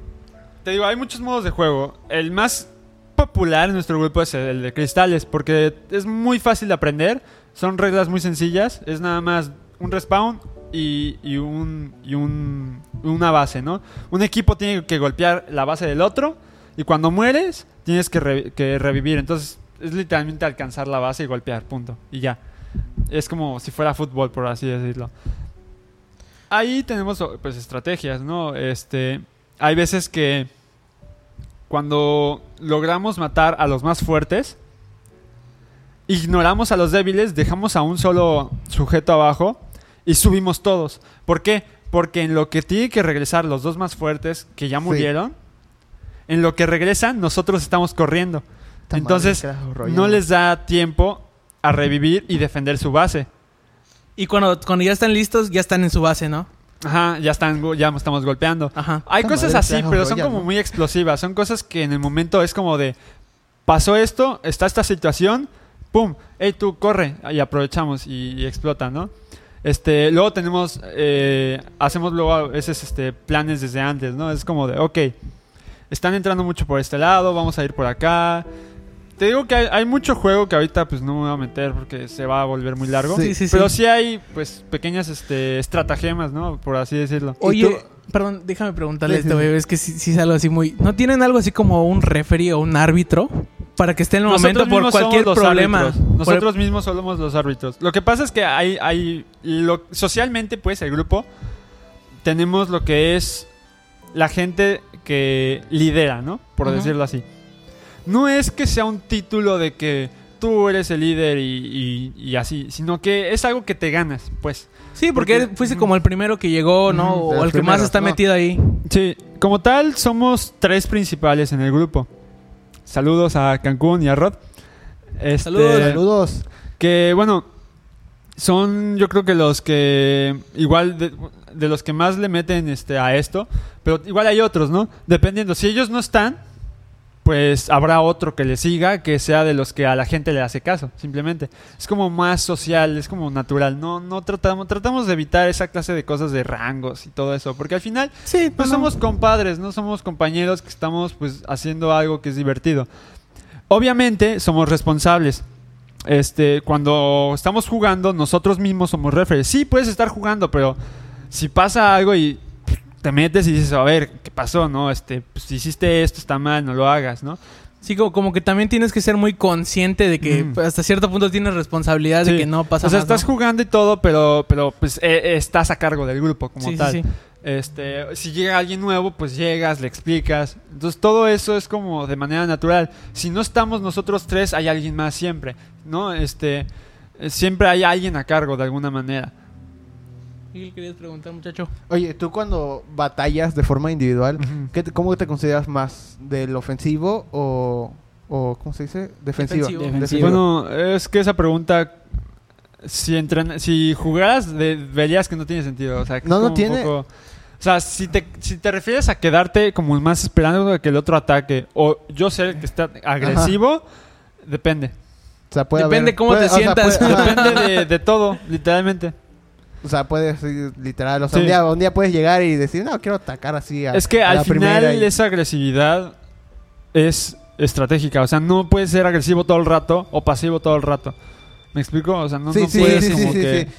te digo, hay muchos modos de juego. El más popular en nuestro grupo es el de cristales, porque es muy fácil de aprender. Son reglas muy sencillas. Es nada más un respawn y, y un, y un, una base, ¿no? Un equipo tiene que golpear la base del otro y cuando mueres tienes que, re- que revivir. Entonces es literalmente alcanzar la base y golpear, punto. Y ya. Es como si fuera fútbol, por así decirlo. Ahí tenemos pues estrategias, ¿no? Este, hay veces que cuando logramos matar a los más fuertes, ignoramos a los débiles, dejamos a un solo sujeto abajo y subimos todos. ¿Por qué? Porque en lo que tiene que regresar los dos más fuertes que ya murieron, en lo que regresan, nosotros estamos corriendo. Esta Entonces, madre, no les da tiempo a revivir y defender su base. Y cuando, cuando ya están listos, ya están en su base, ¿no? Ajá, ya están, ya estamos golpeando. Ajá. Hay Esta cosas madre así, pero son como ¿no? muy explosivas. Son cosas que en el momento es como de pasó esto, está esta situación, pum, hey tú corre y aprovechamos y, y explota, ¿no? Este, luego tenemos, eh, hacemos luego a veces este planes desde antes, ¿no? Es como de, ok, están entrando mucho por este lado, vamos a ir por acá. Te digo que hay, hay mucho juego que ahorita pues no me voy a meter porque se va a volver muy largo. Sí. Sí, sí. Pero sí hay pues pequeñas este estratagemas, ¿no? Por así decirlo. ¿Y Oye? Perdón, déjame preguntarle Sí, esto, güey. sí. Es que sí, sí es algo así muy... ¿No tienen algo así como un referee o un árbitro? Para que esté en el momento por cualquier somos los problema. árbitros. Por- Nosotros mismos somos los árbitros. Lo que pasa es que hay, hay lo- socialmente, pues, el grupo, tenemos lo que es la gente que lidera, ¿no? Por decirlo así. No es que sea un título de que tú eres el líder y, y- y así, sino que es algo que te ganas, pues. Sí, porque porque- fuiste como el primero que llegó, ¿no? O el que más está ¿no? metido ahí. Sí, como tal, somos tres principales en el grupo. Saludos a Cancún y a Rod. Este, Saludos. Saludos. Que bueno, son yo creo que los que igual de, de los que más le meten este a esto, pero igual hay otros, ¿no? Dependiendo, si ellos no están, pues habrá otro que le siga, que sea de los que a la gente le hace caso, simplemente. Es como más social, es como natural. No no tratamos tratamos de evitar esa clase de cosas de rangos y todo eso, porque al final Sí, pues somos compadres, no somos compañeros que estamos pues haciendo algo que es divertido. Obviamente somos responsables. Este, cuando estamos jugando, nosotros mismos somos referees. Sí, puedes estar jugando, pero si pasa algo y te metes y dices, a ver, ¿qué pasó? No, este, pues hiciste esto está mal, no lo hagas, ¿no? Sí, como, como que también tienes que ser muy consciente de que Ujú. hasta cierto punto tienes responsabilidad de que no pasa o sea, más, estás ¿no? jugando y todo, pero, pero pues eh, eh, estás a cargo del grupo como Sí, tal. sí. Este, si llega alguien nuevo, pues llegas, le explicas. Entonces todo eso es como de manera natural. Si no estamos nosotros tres, hay alguien más siempre, ¿no? Este, siempre hay alguien a cargo de alguna manera. ¿Qué querías preguntar, muchacho? Oye, tú cuando batallas de forma individual, ¿qué te- ¿cómo te consideras más? ¿Del ofensivo o, o ¿cómo se dice? Defensivo. Defensivo. Defensivo. Bueno, es que esa pregunta, si entren, si jugaras, de- verías que no tiene sentido. O sea, que No, no tiene. poco- o sea, si te, si te refieres a quedarte como más esperando que el otro ataque, o yo ser el que está agresivo, depende. O sea, puede Depende haber- cómo puede- te o sea, sientas. puede-. Depende de, de todo, literalmente. O sea, puedes ir literal. O sea, Sí. un, día, un día puedes llegar y decir, no, quiero atacar así a Es que a al la final y- esa agresividad es estratégica. O sea, no puedes ser agresivo todo el rato o pasivo todo el rato. ¿Me explico? O sea, no, Sí, no sí, puedes sí, sí, como sí, que... sí.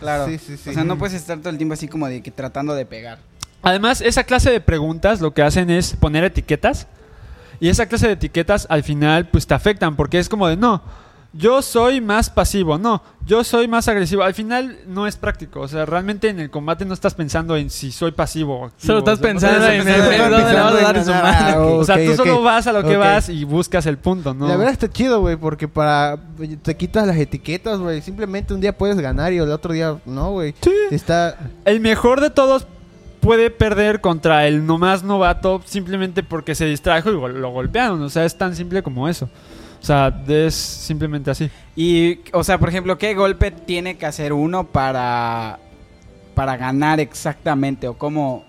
Claro. Sí, sí, sí. O sea, no puedes estar todo el tiempo así como de que tratando de pegar. Además, esa clase de preguntas lo que hacen es poner etiquetas. Y esa clase de etiquetas al final pues te afectan porque es como de no, yo soy más pasivo, no, yo soy más agresivo. Al final no es práctico, o sea, realmente en el combate no estás pensando en si soy pasivo o activo. Solo estás O sea, no pensando estás en el- en dónde le vas a dar en su madre. O sea, tú solo vas a lo que vas y buscas el punto, ¿no? La verdad está chido, güey, porque para te quitas las etiquetas, güey. Simplemente un día puedes ganar y el otro día no, güey. Sí. Está El mejor de todos puede perder contra el nomás novato simplemente porque se distrajo y lo golpearon. O sea, es tan simple como eso. O sea, es simplemente así. Y, o sea, por ejemplo, ¿qué golpe tiene que hacer uno para, para ganar exactamente? O cómo...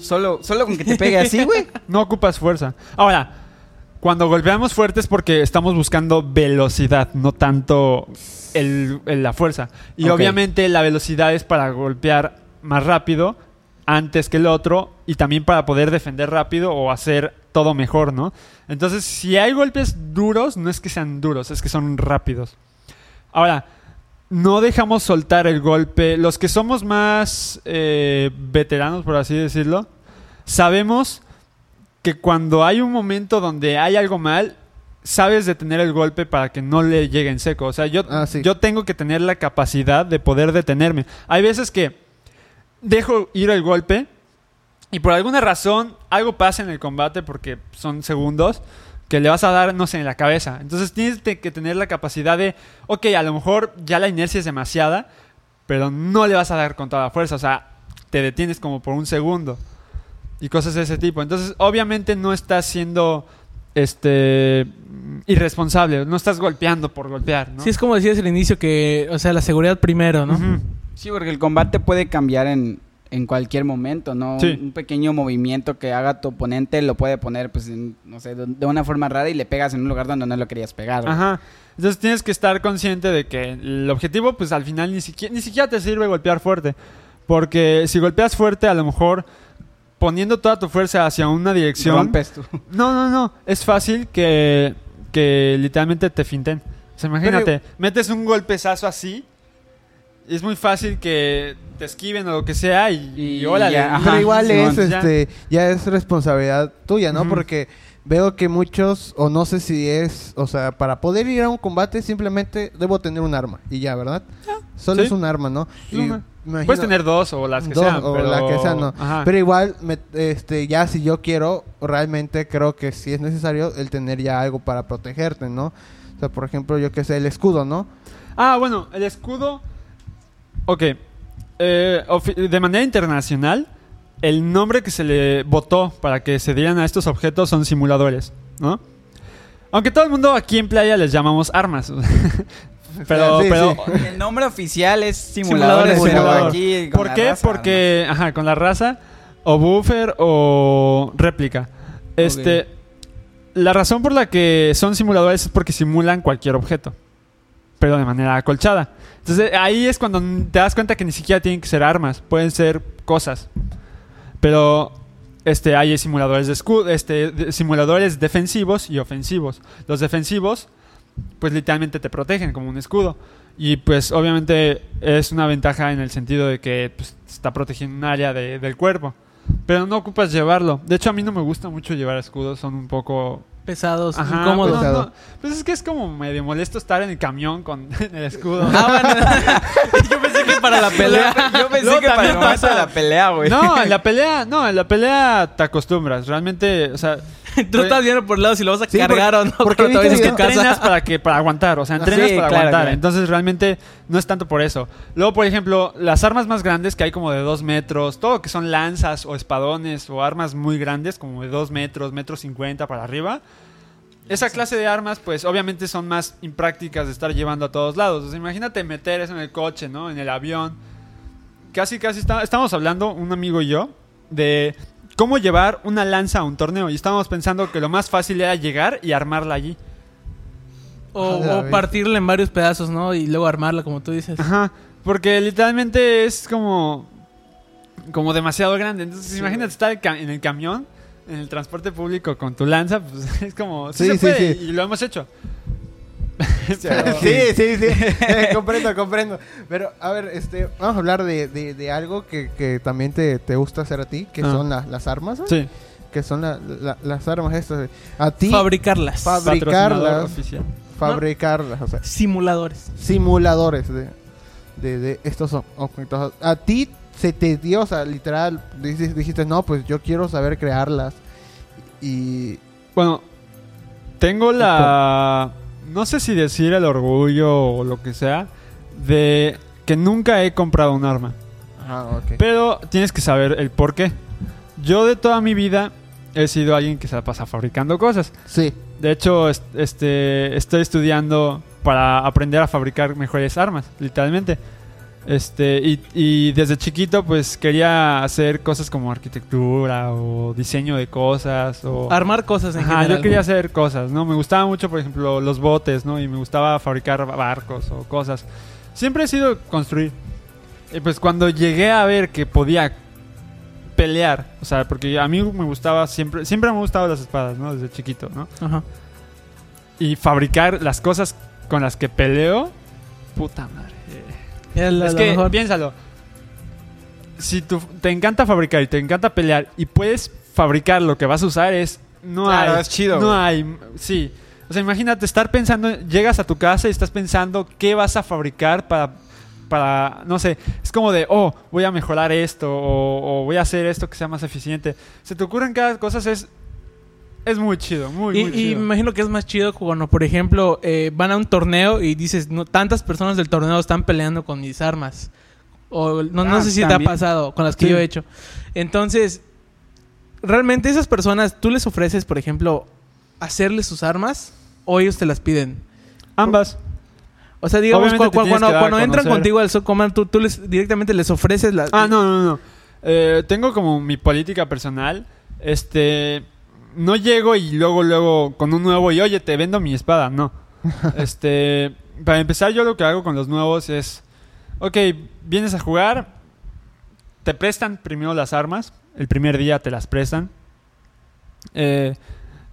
Solo, solo con que te pegue así, güey. [LAUGHS] No ocupas fuerza. Ahora, cuando golpeamos fuerte es porque estamos buscando velocidad, no tanto el- el- la fuerza. Y obviamente la velocidad es para golpear más rápido antes que el otro y también para poder defender rápido o hacer todo mejor, ¿no? Entonces, si hay golpes duros, no es que sean duros, es que son rápidos. Ahora, no dejamos soltar el golpe. Los que somos más eh, veteranos, por así decirlo, sabemos que cuando hay un momento donde hay algo mal, sabes detener el golpe para que no le llegue en seco. O sea, yo, Ah, sí. yo tengo que tener la capacidad de poder detenerme. Hay veces que dejo ir el golpe y por alguna razón algo pasa en el combate porque son segundos que le vas a dar, no sé, en la cabeza. Entonces tienes que tener la capacidad de, ok, a lo mejor ya la inercia es demasiada, pero no le vas a dar con toda la fuerza. O sea, te detienes como por un segundo y cosas de ese tipo. Entonces, obviamente no estás siendo este irresponsable, no estás golpeando por golpear, ¿no? Sí, es como decías al inicio que, o sea, la seguridad primero, ¿no? Sí, porque el combate puede cambiar en, en cualquier momento, ¿no? Sí. Un pequeño movimiento que haga tu oponente lo puede poner, pues, en, no sé, de, una forma rara y le pegas en un lugar donde no lo querías pegar. Ajá. Entonces tienes que estar consciente de que el objetivo, pues al final ni siquiera, ni siquiera te sirve golpear fuerte. Porque si golpeas fuerte, a lo mejor poniendo toda tu fuerza hacia una dirección. Rompes tú. [LAUGHS] No, no, no. Es fácil que, que literalmente te finten. O sea, imagínate, metes un golpezazo así. Es muy fácil que te esquiven o lo que sea y, Y y órale. ya, Pero igual es, ya. este, ya es responsabilidad tuya, ¿no? Porque veo que muchos, o no sé si es, o sea, para poder ir a un combate simplemente debo tener un arma y ya, ¿verdad? Solo sí. es un arma, ¿no? Y imagino- Puedes tener dos o las que dos, sean. o pero... la que sea, no. Ajá. Pero igual, me- este, ya si yo quiero, realmente creo que sí es necesario el tener ya algo para protegerte, ¿no? O sea, por ejemplo, yo que sé, el escudo, ¿no? Ah, bueno, el escudo. Ok. Eh, de manera internacional, el nombre que se le votó para que se dieran a estos objetos son simuladores, ¿no? Aunque todo el mundo aquí en playa les llamamos armas. [LAUGHS] pero, Sí, pero, sí. El nombre oficial es simuladores, Simuladores, pero aquí con ¿Por la qué? raza, Porque, ajá, con la raza, o buffer o réplica. Este, la razón por la que son simuladores es porque simulan cualquier objeto, pero de manera acolchada. Entonces ahí es cuando te das cuenta que ni siquiera tienen que ser armas, pueden ser cosas. Pero este, hay simuladores de escudo, este, de- simuladores defensivos y ofensivos. Los defensivos, pues literalmente te protegen como un escudo. Y pues obviamente es una ventaja en el sentido de que pues, está protegiendo un área de- del cuerpo. Pero no ocupas llevarlo. De hecho, a mí no me gusta mucho llevar escudos. Son un poco... Pesados, Ajá, incómodos. pues, Pesado. no, pues es que es como medio molesto estar en el camión con [LAUGHS] el escudo. Ah, bueno. [LAUGHS] Yo pensé que para la pelea. [LAUGHS] Yo pensé Luego que para el momento de la pelea, güey. No, en la pelea, no, en la pelea te acostumbras. Realmente, o sea, [LAUGHS] Tú estás viendo por el lado si lo vas a Sí, cargar o no. porque te a que entrenas para que para aguantar, o sea, [LAUGHS] entrenas Sí, para claro, aguantar. claro. Entonces realmente no es tanto por eso. Luego, por ejemplo, las armas más grandes que hay como de dos metros, todo que son lanzas o espadones o armas muy grandes como de dos metros, metro cincuenta para arriba. Esa clase de armas, pues obviamente son más imprácticas de estar llevando a todos lados. O sea, imagínate meter eso en el coche, ¿no? En el avión. Casi, casi está- estamos hablando, un amigo y yo, de cómo llevar una lanza a un torneo. Y estábamos pensando que lo más fácil era llegar y armarla allí. O, partirla en varios pedazos, ¿no? Y luego armarla, como tú dices. Ajá, porque literalmente es como como demasiado grande. Entonces, Sí, imagínate estar en el camión, en el transporte público con tu lanza, pues [LAUGHS] es como sí, Sí, se sí, puede, sí. y lo hemos hecho. [LAUGHS] Pero- sí, sí, sí. [LAUGHS] Comprendo, comprendo. Pero, a ver, este, vamos a hablar de, de, de algo que, que también te, te gusta hacer a ti, que Ah. son la- las armas. Sí, Que son la- la- las armas estas. A ti, Fabricarlas. Fabricarlas. fabricarlas, o sea, Simuladores. simuladores de, de, de estos objetos. A ti se te dio, o sea, literal, dijiste, dijiste, no, pues yo quiero saber crearlas. Y... Bueno, tengo la no sé si decir el orgullo o lo que sea de que nunca he comprado un arma. Ah, ok. Pero tienes que saber el por qué. Yo de toda mi vida he sido alguien que se la pasa fabricando cosas. Sí. De hecho, est- este, estoy estudiando para aprender a fabricar mejores armas, literalmente. Este, y, y desde chiquito, pues quería hacer cosas como arquitectura o diseño de cosas. O... Armar cosas en Ajá, general. yo quería hacer cosas, ¿no? Me gustaba mucho, por ejemplo, los botes, ¿no? Y me gustaba fabricar barcos o cosas. Siempre he sido construir. Y pues cuando llegué a ver que podía pelear, o sea, porque a mí me gustaba siempre, siempre me han gustado las espadas, ¿no? Desde chiquito, ¿no? Ajá. Y fabricar las cosas con las que peleo, puta madre. Es que, mejor. piénsalo. Si tú, te encanta fabricar y te encanta pelear y puedes fabricar lo que vas a usar, es. No Claro, hay. es chido, No hay. Sí. O sea, imagínate estar pensando. Llegas a tu casa y estás pensando qué vas a fabricar para. Para. No sé. Es como de. Oh, voy a mejorar esto. O, o voy a hacer esto que sea más eficiente. Se te ocurren cada cosa. Es. Es muy chido. Muy, Y, muy y chido. me imagino que es más chido cuando, por ejemplo, eh, van a un torneo y dices, no, tantas personas del torneo están peleando con mis armas. O no, no Ah, sé si te ha pasado con las que Sí. yo he hecho. Entonces, realmente esas personas, tú les ofreces, por ejemplo, hacerles sus armas o ellos te las piden. Ambas. O sea, digamos, cu- cu- cuando, cuando entran contigo al Soft Command, tú, tú les directamente les ofreces las... Ah, no, no, no. Eh, tengo como mi política personal. Este. No llego y luego, luego con un nuevo y oye, te vendo mi espada. No. [LAUGHS] este. Para empezar, yo lo que hago con los nuevos es. Ok, vienes a jugar. Te prestan primero las armas. El primer día te las prestan. Eh,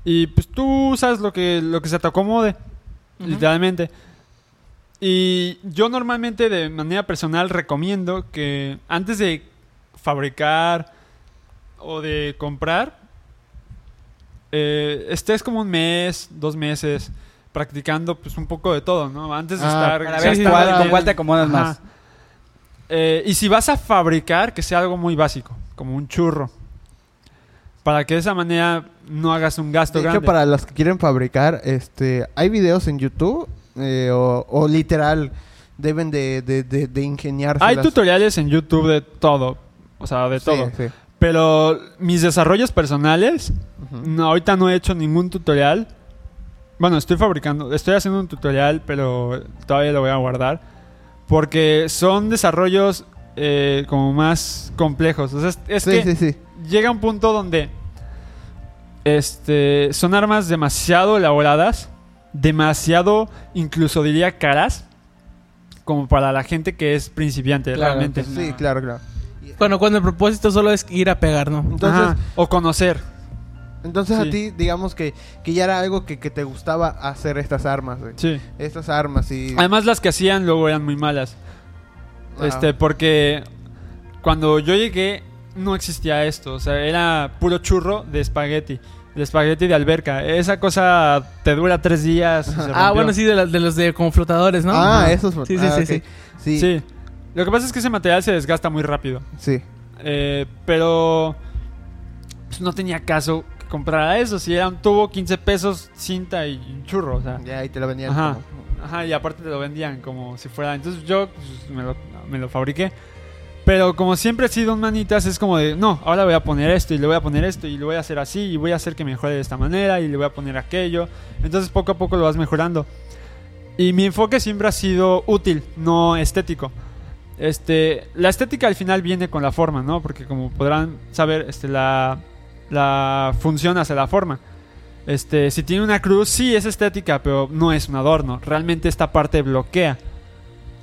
y pues tú usas lo que, lo que se te acomode. Literalmente. Y yo normalmente de manera personal recomiendo que antes de fabricar o de comprar, eh, estés como un mes, dos meses practicando pues un poco de todo, ¿no? Antes de Ah, estar... Para Sí, ver sí, cuál- con cuál te acomodas Ajá. más. Eh, y si vas a fabricar, que sea algo muy básico, como un churro. Para que de esa manera no hagas un gasto De hecho, grande. para los que quieren fabricar, este, hay videos en YouTube eh, o, o literal deben de, de, de, de ingeniarse. Hay tutoriales en YouTube de todo. O sea, de todo. Pero mis desarrollos personales, no, ahorita no he hecho ningún tutorial. Bueno, estoy fabricando, estoy haciendo un tutorial, pero todavía lo voy a guardar. Porque son desarrollos eh, como más complejos. O sea, es, es sí, que sí, sí. llega un punto donde este, son armas demasiado elaboradas, demasiado, incluso diría caras, como para la gente que es principiante Claro, realmente. Sí, claro, claro. Bueno, cuando el propósito solo es ir a pegar, ¿no? Entonces, Ajá, o conocer. entonces a ti, digamos que, que ya era algo que, que te gustaba hacer estas armas, güey. Sí. Estas armas y... Además las que hacían luego eran muy malas. Ah. Este, porque cuando yo llegué no existía esto, o sea, era puro churro de espagueti, de espagueti de alberca. Esa cosa te dura tres días. Ah, bueno, sí, de, la- de los de como flotadores, ¿no? Ah, Ajá. esos... Sí, sí, ah, sí, sí. Sí, sí. Sí. Lo que pasa es que ese material se desgasta muy rápido. Eh, pero pues, no tenía caso que comprara eso. Si era un tubo, 15 pesos, cinta y un churro. O sea, Ya ahí te lo vendían Ajá. como- Ajá, y aparte te lo vendían como si fuera. Entonces yo pues, me, lo, me lo fabriqué. Pero como siempre he sido un manitas, es como de, no, ahora voy a poner esto y le voy a poner esto y lo voy a hacer así y voy a hacer que mejore de esta manera y le voy a poner aquello. Entonces poco a poco lo vas mejorando. Y mi enfoque siempre ha sido útil, no estético. Este, la estética al final viene con la forma, ¿no? Porque como podrán saber, este, la, la función hace la forma. Este, si tiene una cruz, sí es estética, pero no es un adorno. Realmente esta parte bloquea.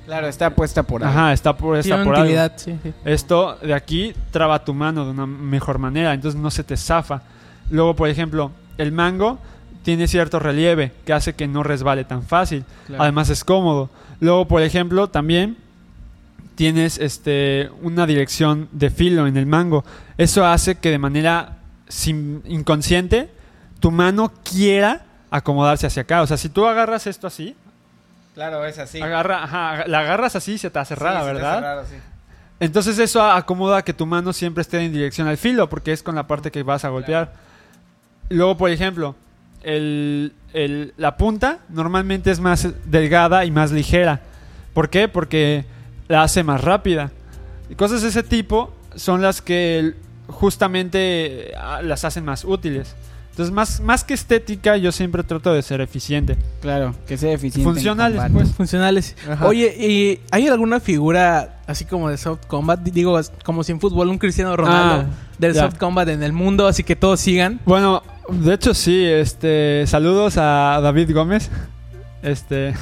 Claro, está puesta por ahí. Ajá, está Tiene por algo. sí, sí. Esto de aquí traba tu mano de una mejor manera, entonces no se te zafa. Luego, por ejemplo, el mango tiene cierto relieve que hace que no resbale tan fácil. Claro. Además es cómodo. Luego, por ejemplo, también tienes este una dirección de filo en el mango. Eso hace que de manera sin- inconsciente tu mano quiera acomodarse hacia acá. O sea, si tú agarras esto así, Claro, es así. agarra, ajá, la agarras así y se te hace rara, Sí, se te ¿verdad? hace raro, sí. Entonces eso acomoda que tu mano siempre esté en dirección al filo, porque es con la parte que vas a golpear. Luego, por ejemplo, el- el- la punta normalmente es más delgada y más ligera. ¿Por qué? Porque la hace más rápida. Y cosas de ese tipo son las que justamente ah, las hacen más útiles. Entonces, más, más que estética, yo siempre trato de ser eficiente. Claro, que sea eficiente. en Funcionales, pues. Funcionales. Ajá. Oye, ¿y hay alguna figura así como de soft combat? Digo, como si en fútbol un Cristiano Ronaldo Ah, del ya. soft combat en el mundo, así que todos sigan. Bueno, de hecho sí, este, saludos a David Gómez. Este,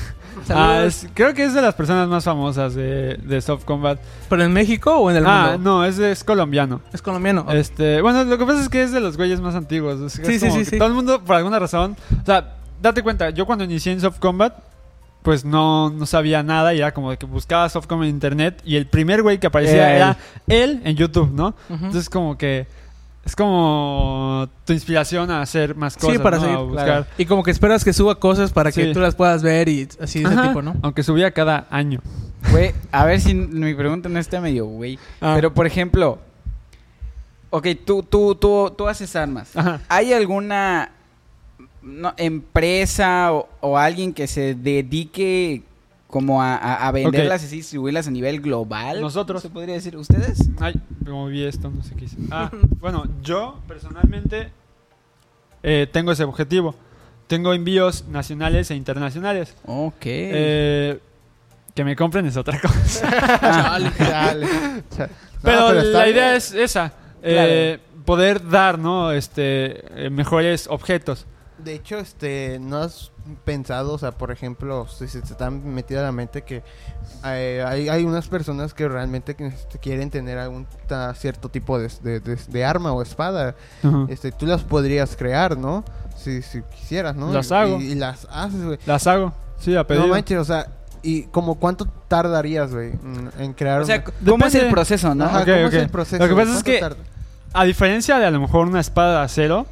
ah, es- creo que es de las personas más famosas de, de Soft Combat. ¿Pero en México o en el ah, mundo? no, es, es colombiano. Es colombiano. Este, bueno, lo que pasa es que es de los güeyes más antiguos. es- es Sí, sí, como sí, que sí. Todo el mundo, por alguna razón, o sea, date cuenta, yo cuando inicié en Soft Combat, pues no, no sabía nada y era como de que buscaba Soft Combat en internet y el primer güey que aparecía Era era él en YouTube, ¿no? Ujú. Entonces como que es como tu inspiración a hacer más Sí, cosas, para ¿no? seguir, A buscar. claro. Y como que esperas que suba cosas para que Sí. tú las puedas ver y así de ese tipo, ¿no? Aunque subía cada año. Güey, a ver si mi pregunta no está medio güey. Ah. Pero, por ejemplo, ok, tú, tú, tú, tú haces armas. Ajá. ¿Hay alguna no, empresa o, o alguien que se dedique como a, a- a venderlas y así, distribuirlas a nivel global. Nosotros. ¿Se podría decir? ¿Ustedes? Ay, como vi esto, no sé qué hice. Ah, [LAUGHS] bueno, yo personalmente eh, tengo ese objetivo. Tengo envíos nacionales e internacionales. Ok. Eh, que me compren es otra cosa. [LAUGHS] Chale, chale. No, pero, la bien. idea es esa. eh, poder dar, ¿no? Este, eh, mejores objetos. De hecho, este, ¿no has pensado, o sea, por ejemplo, si se te están metido a la mente que eh, hay, hay unas personas que realmente que, este, quieren tener algún ta- cierto tipo de, de- de- de arma o espada? Este, tú las podrías crear, ¿no? Si, si quisieras, ¿no? Las hago. Y, las haces, güey. Las hago. Sí, a pedido. No manches, o sea, ¿y como cuánto tardarías, güey, en, en crear o sea, una- ¿cómo es el proceso, no? Ajá, ¿cómo es el proceso? Lo que pasa es ¿Cuánto que- tarda? A diferencia de a lo mejor una espada de acero,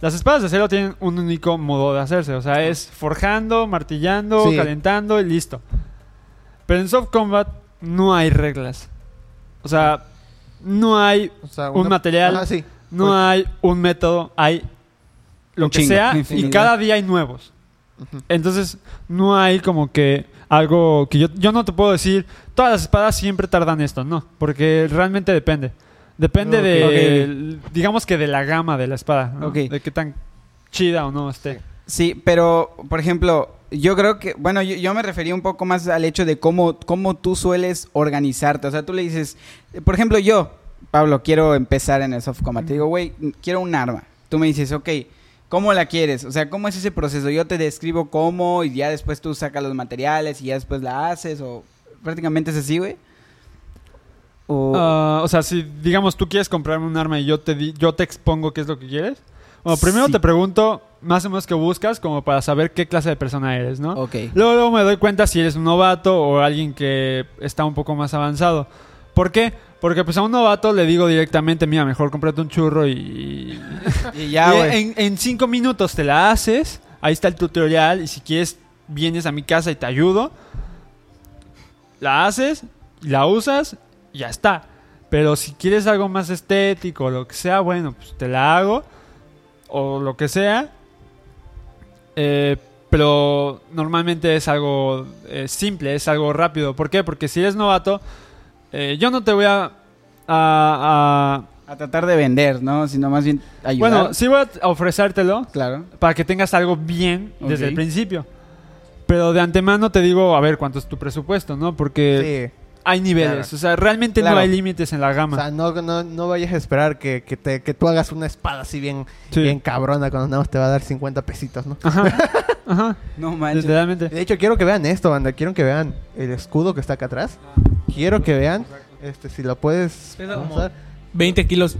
las espadas de acero tienen un único modo de hacerse. O sea, es forjando, martillando, Sí. calentando y listo. Pero en Soft Combat no hay reglas. O sea, no hay, O sea, un material. Ajá, sí. no hay un método, hay lo Un que chingo, sea y cada día hay nuevos. Entonces, no hay como que algo que yo, yo no te puedo decir, todas las espadas siempre tardan esto, no, porque realmente depende. Depende de, digamos que de la gama de la espada, ¿no? Ok. de qué tan chida o no esté. Sí, pero, por ejemplo, yo creo que, bueno, yo, yo me refería un poco más al hecho de cómo, cómo tú sueles organizarte. O sea, tú le dices, por ejemplo, yo, Pablo, quiero empezar en el soft combat. Te digo, güey, quiero un arma. Tú me dices, ok, ¿cómo la quieres? O sea, ¿cómo es ese proceso? Yo te describo cómo y ya después tú sacas los materiales y ya después la haces o prácticamente es así, güey. O... Ah, o sea, si digamos tú quieres comprarme un arma y yo te di- yo te expongo qué es lo que quieres. Bueno, primero Sí. te pregunto más o menos qué buscas como para saber qué clase de persona eres, ¿no? ok. Luego, luego me doy cuenta si eres un novato o alguien que está un poco más avanzado. ¿Por qué? Porque pues a un novato le digo directamente, mira, mejor cómprate un churro y... [LAUGHS] Y ya, y en, en cinco minutos te la haces, ahí está el tutorial y si quieres vienes a mi casa y te ayudo. La haces, la usas y ya está. Pero si quieres algo más estético o lo que sea, bueno, pues te la hago. O lo que sea. Eh, pero normalmente es algo eh, simple, es algo rápido. ¿Por qué? Porque si eres novato, eh, yo no te voy a... a- a- A tratar de vender, ¿no? Sino más bien ayudar. bueno, sí voy a ofrecértelo claro. para que tengas algo bien desde el principio. Pero de antemano te digo, a ver, ¿cuánto es tu presupuesto, no? Porque Sí. Hay niveles. Claro. O sea, realmente Claro. no hay límites en la O gama. sea, no, no, no vayas a esperar que, que, te, que tú hagas una espada así bien, Sí. bien cabrona cuando nada más te va a dar 50 pesitos, ¿no? Ajá. [LAUGHS] Ajá. No manches. Literalmente. De hecho, quiero que vean esto, banda. Quiero que vean el escudo que está acá atrás. Quiero que vean, este, si lo puedes Pesa como- pasar. 20 kilos.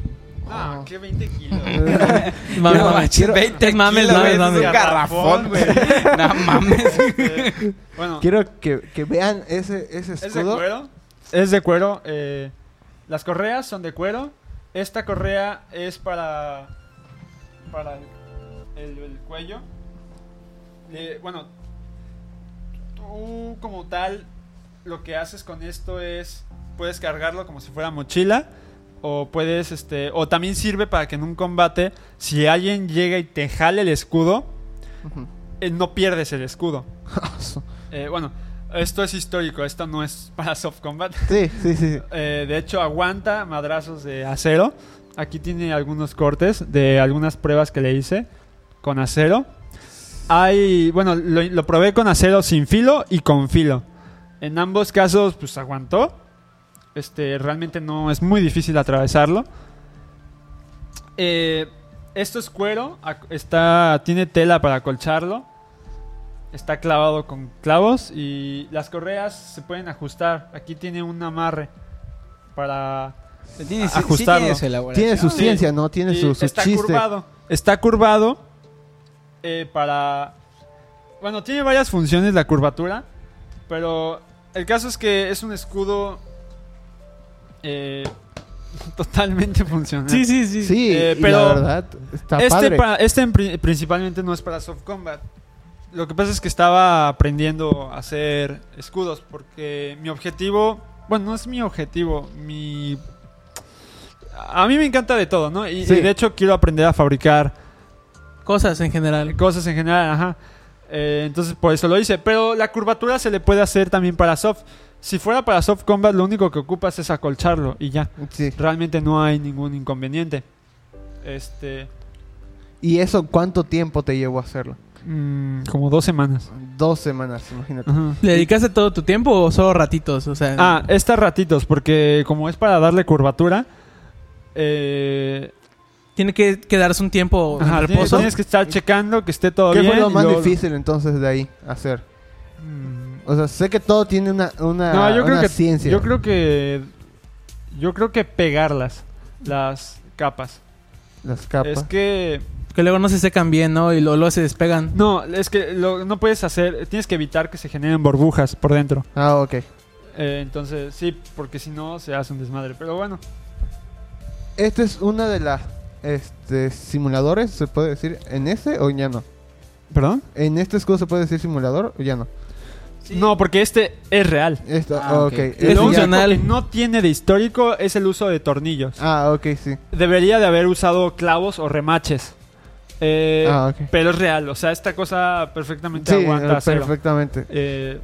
Ah, qué 20 [LAUGHS] kilos. Mames, [LAUGHS] No mames. manches, 20 Es mames, mames, mames. Es un garrafón, güey. No mames. bueno, Quiero que, que vean ese, ese escudo. cuero. Es de cuero. eh, las correas son de cuero. Esta correa es para. Para el, el- el cuello. Bueno, tú como tal, lo que haces con esto es. Puedes cargarlo como si fuera mochila. O puedes, este. O también sirve para que en un combate, si alguien llega y te jale el escudo, eh, no pierdes el escudo. [LAUGHS] Eh, bueno, esto es histórico, esto no es [LAUGHS] para soft combat. sí, sí, sí. Eh, de hecho, aguanta madrazos de acero. Aquí tiene algunos cortes de algunas pruebas que le hice con acero. Hay, bueno, lo, lo probé con acero sin filo y con filo. En ambos casos, pues aguantó. Este, realmente no es muy difícil atravesarlo. Eh, esto es cuero, está, tiene tela para acolcharlo. Está clavado con clavos y las correas se pueden ajustar. Aquí tiene un amarre para Tiene, Ajustarlo. sí tiene su elaboración. Tiene su Sí. ciencia, ¿no? Tiene y su, su está chiste. curvado. Está curvado eh, para... Bueno, tiene varias funciones la curvatura, pero el caso es que es un escudo eh, [LAUGHS] totalmente funcional. Sí, sí, sí. Sí, Eh, pero la verdad está este padre. pa- este en pri- principalmente no es para soft combat. Lo que pasa es que estaba aprendiendo a hacer escudos porque mi objetivo, bueno, no es mi objetivo, mi a mí me encanta de todo, ¿no? Y, Sí. y de hecho quiero aprender a fabricar Cosas en general. cosas en general, ajá. Eh, entonces por eso lo hice. Pero la curvatura se le puede hacer también para soft. Si fuera para soft combat, lo único que ocupas es acolcharlo y ya. Sí. Realmente no hay ningún inconveniente. Este. ¿Y eso cuánto tiempo te llevó a hacerlo? Mm, como dos semanas. Dos semanas, imagínate. Ajá. ¿Le dedicaste todo tu tiempo o solo ratitos? O sea, Ah, estas ratitos, porque como es para darle curvatura, eh, tiene que quedarse un tiempo ajá, en tienes, reposo. tienes que estar checando que esté todo ¿Qué bien. fue lo más luego- difícil entonces de ahí hacer? Mm, O sea, sé que todo tiene una, una, no, yo creo una que ciencia. yo creo que yo creo que pegarlas las capas. Las capas. Es que Que luego no se secan bien, ¿no? Y luego, luego se despegan. no, es que lo- no puedes hacer, tienes que evitar que se generen burbujas por dentro. Ah, ok. Eh, entonces, sí, porque si no se hace un desmadre, pero bueno. Esta es una de las este, simuladores, se puede decir, en ese o ya no. ¿Perdón? En este escudo se puede decir simulador o ya no. No, porque este es real. Esto, Ah, ok. ok. Este Es único funcional. que no tiene de histórico es el uso de tornillos. Ah, ok, sí. Debería de haber usado clavos o remaches. Eh, Ah. Pero es real, o sea, esta cosa perfectamente Sí, aguanta eh, perfectamente. Eh,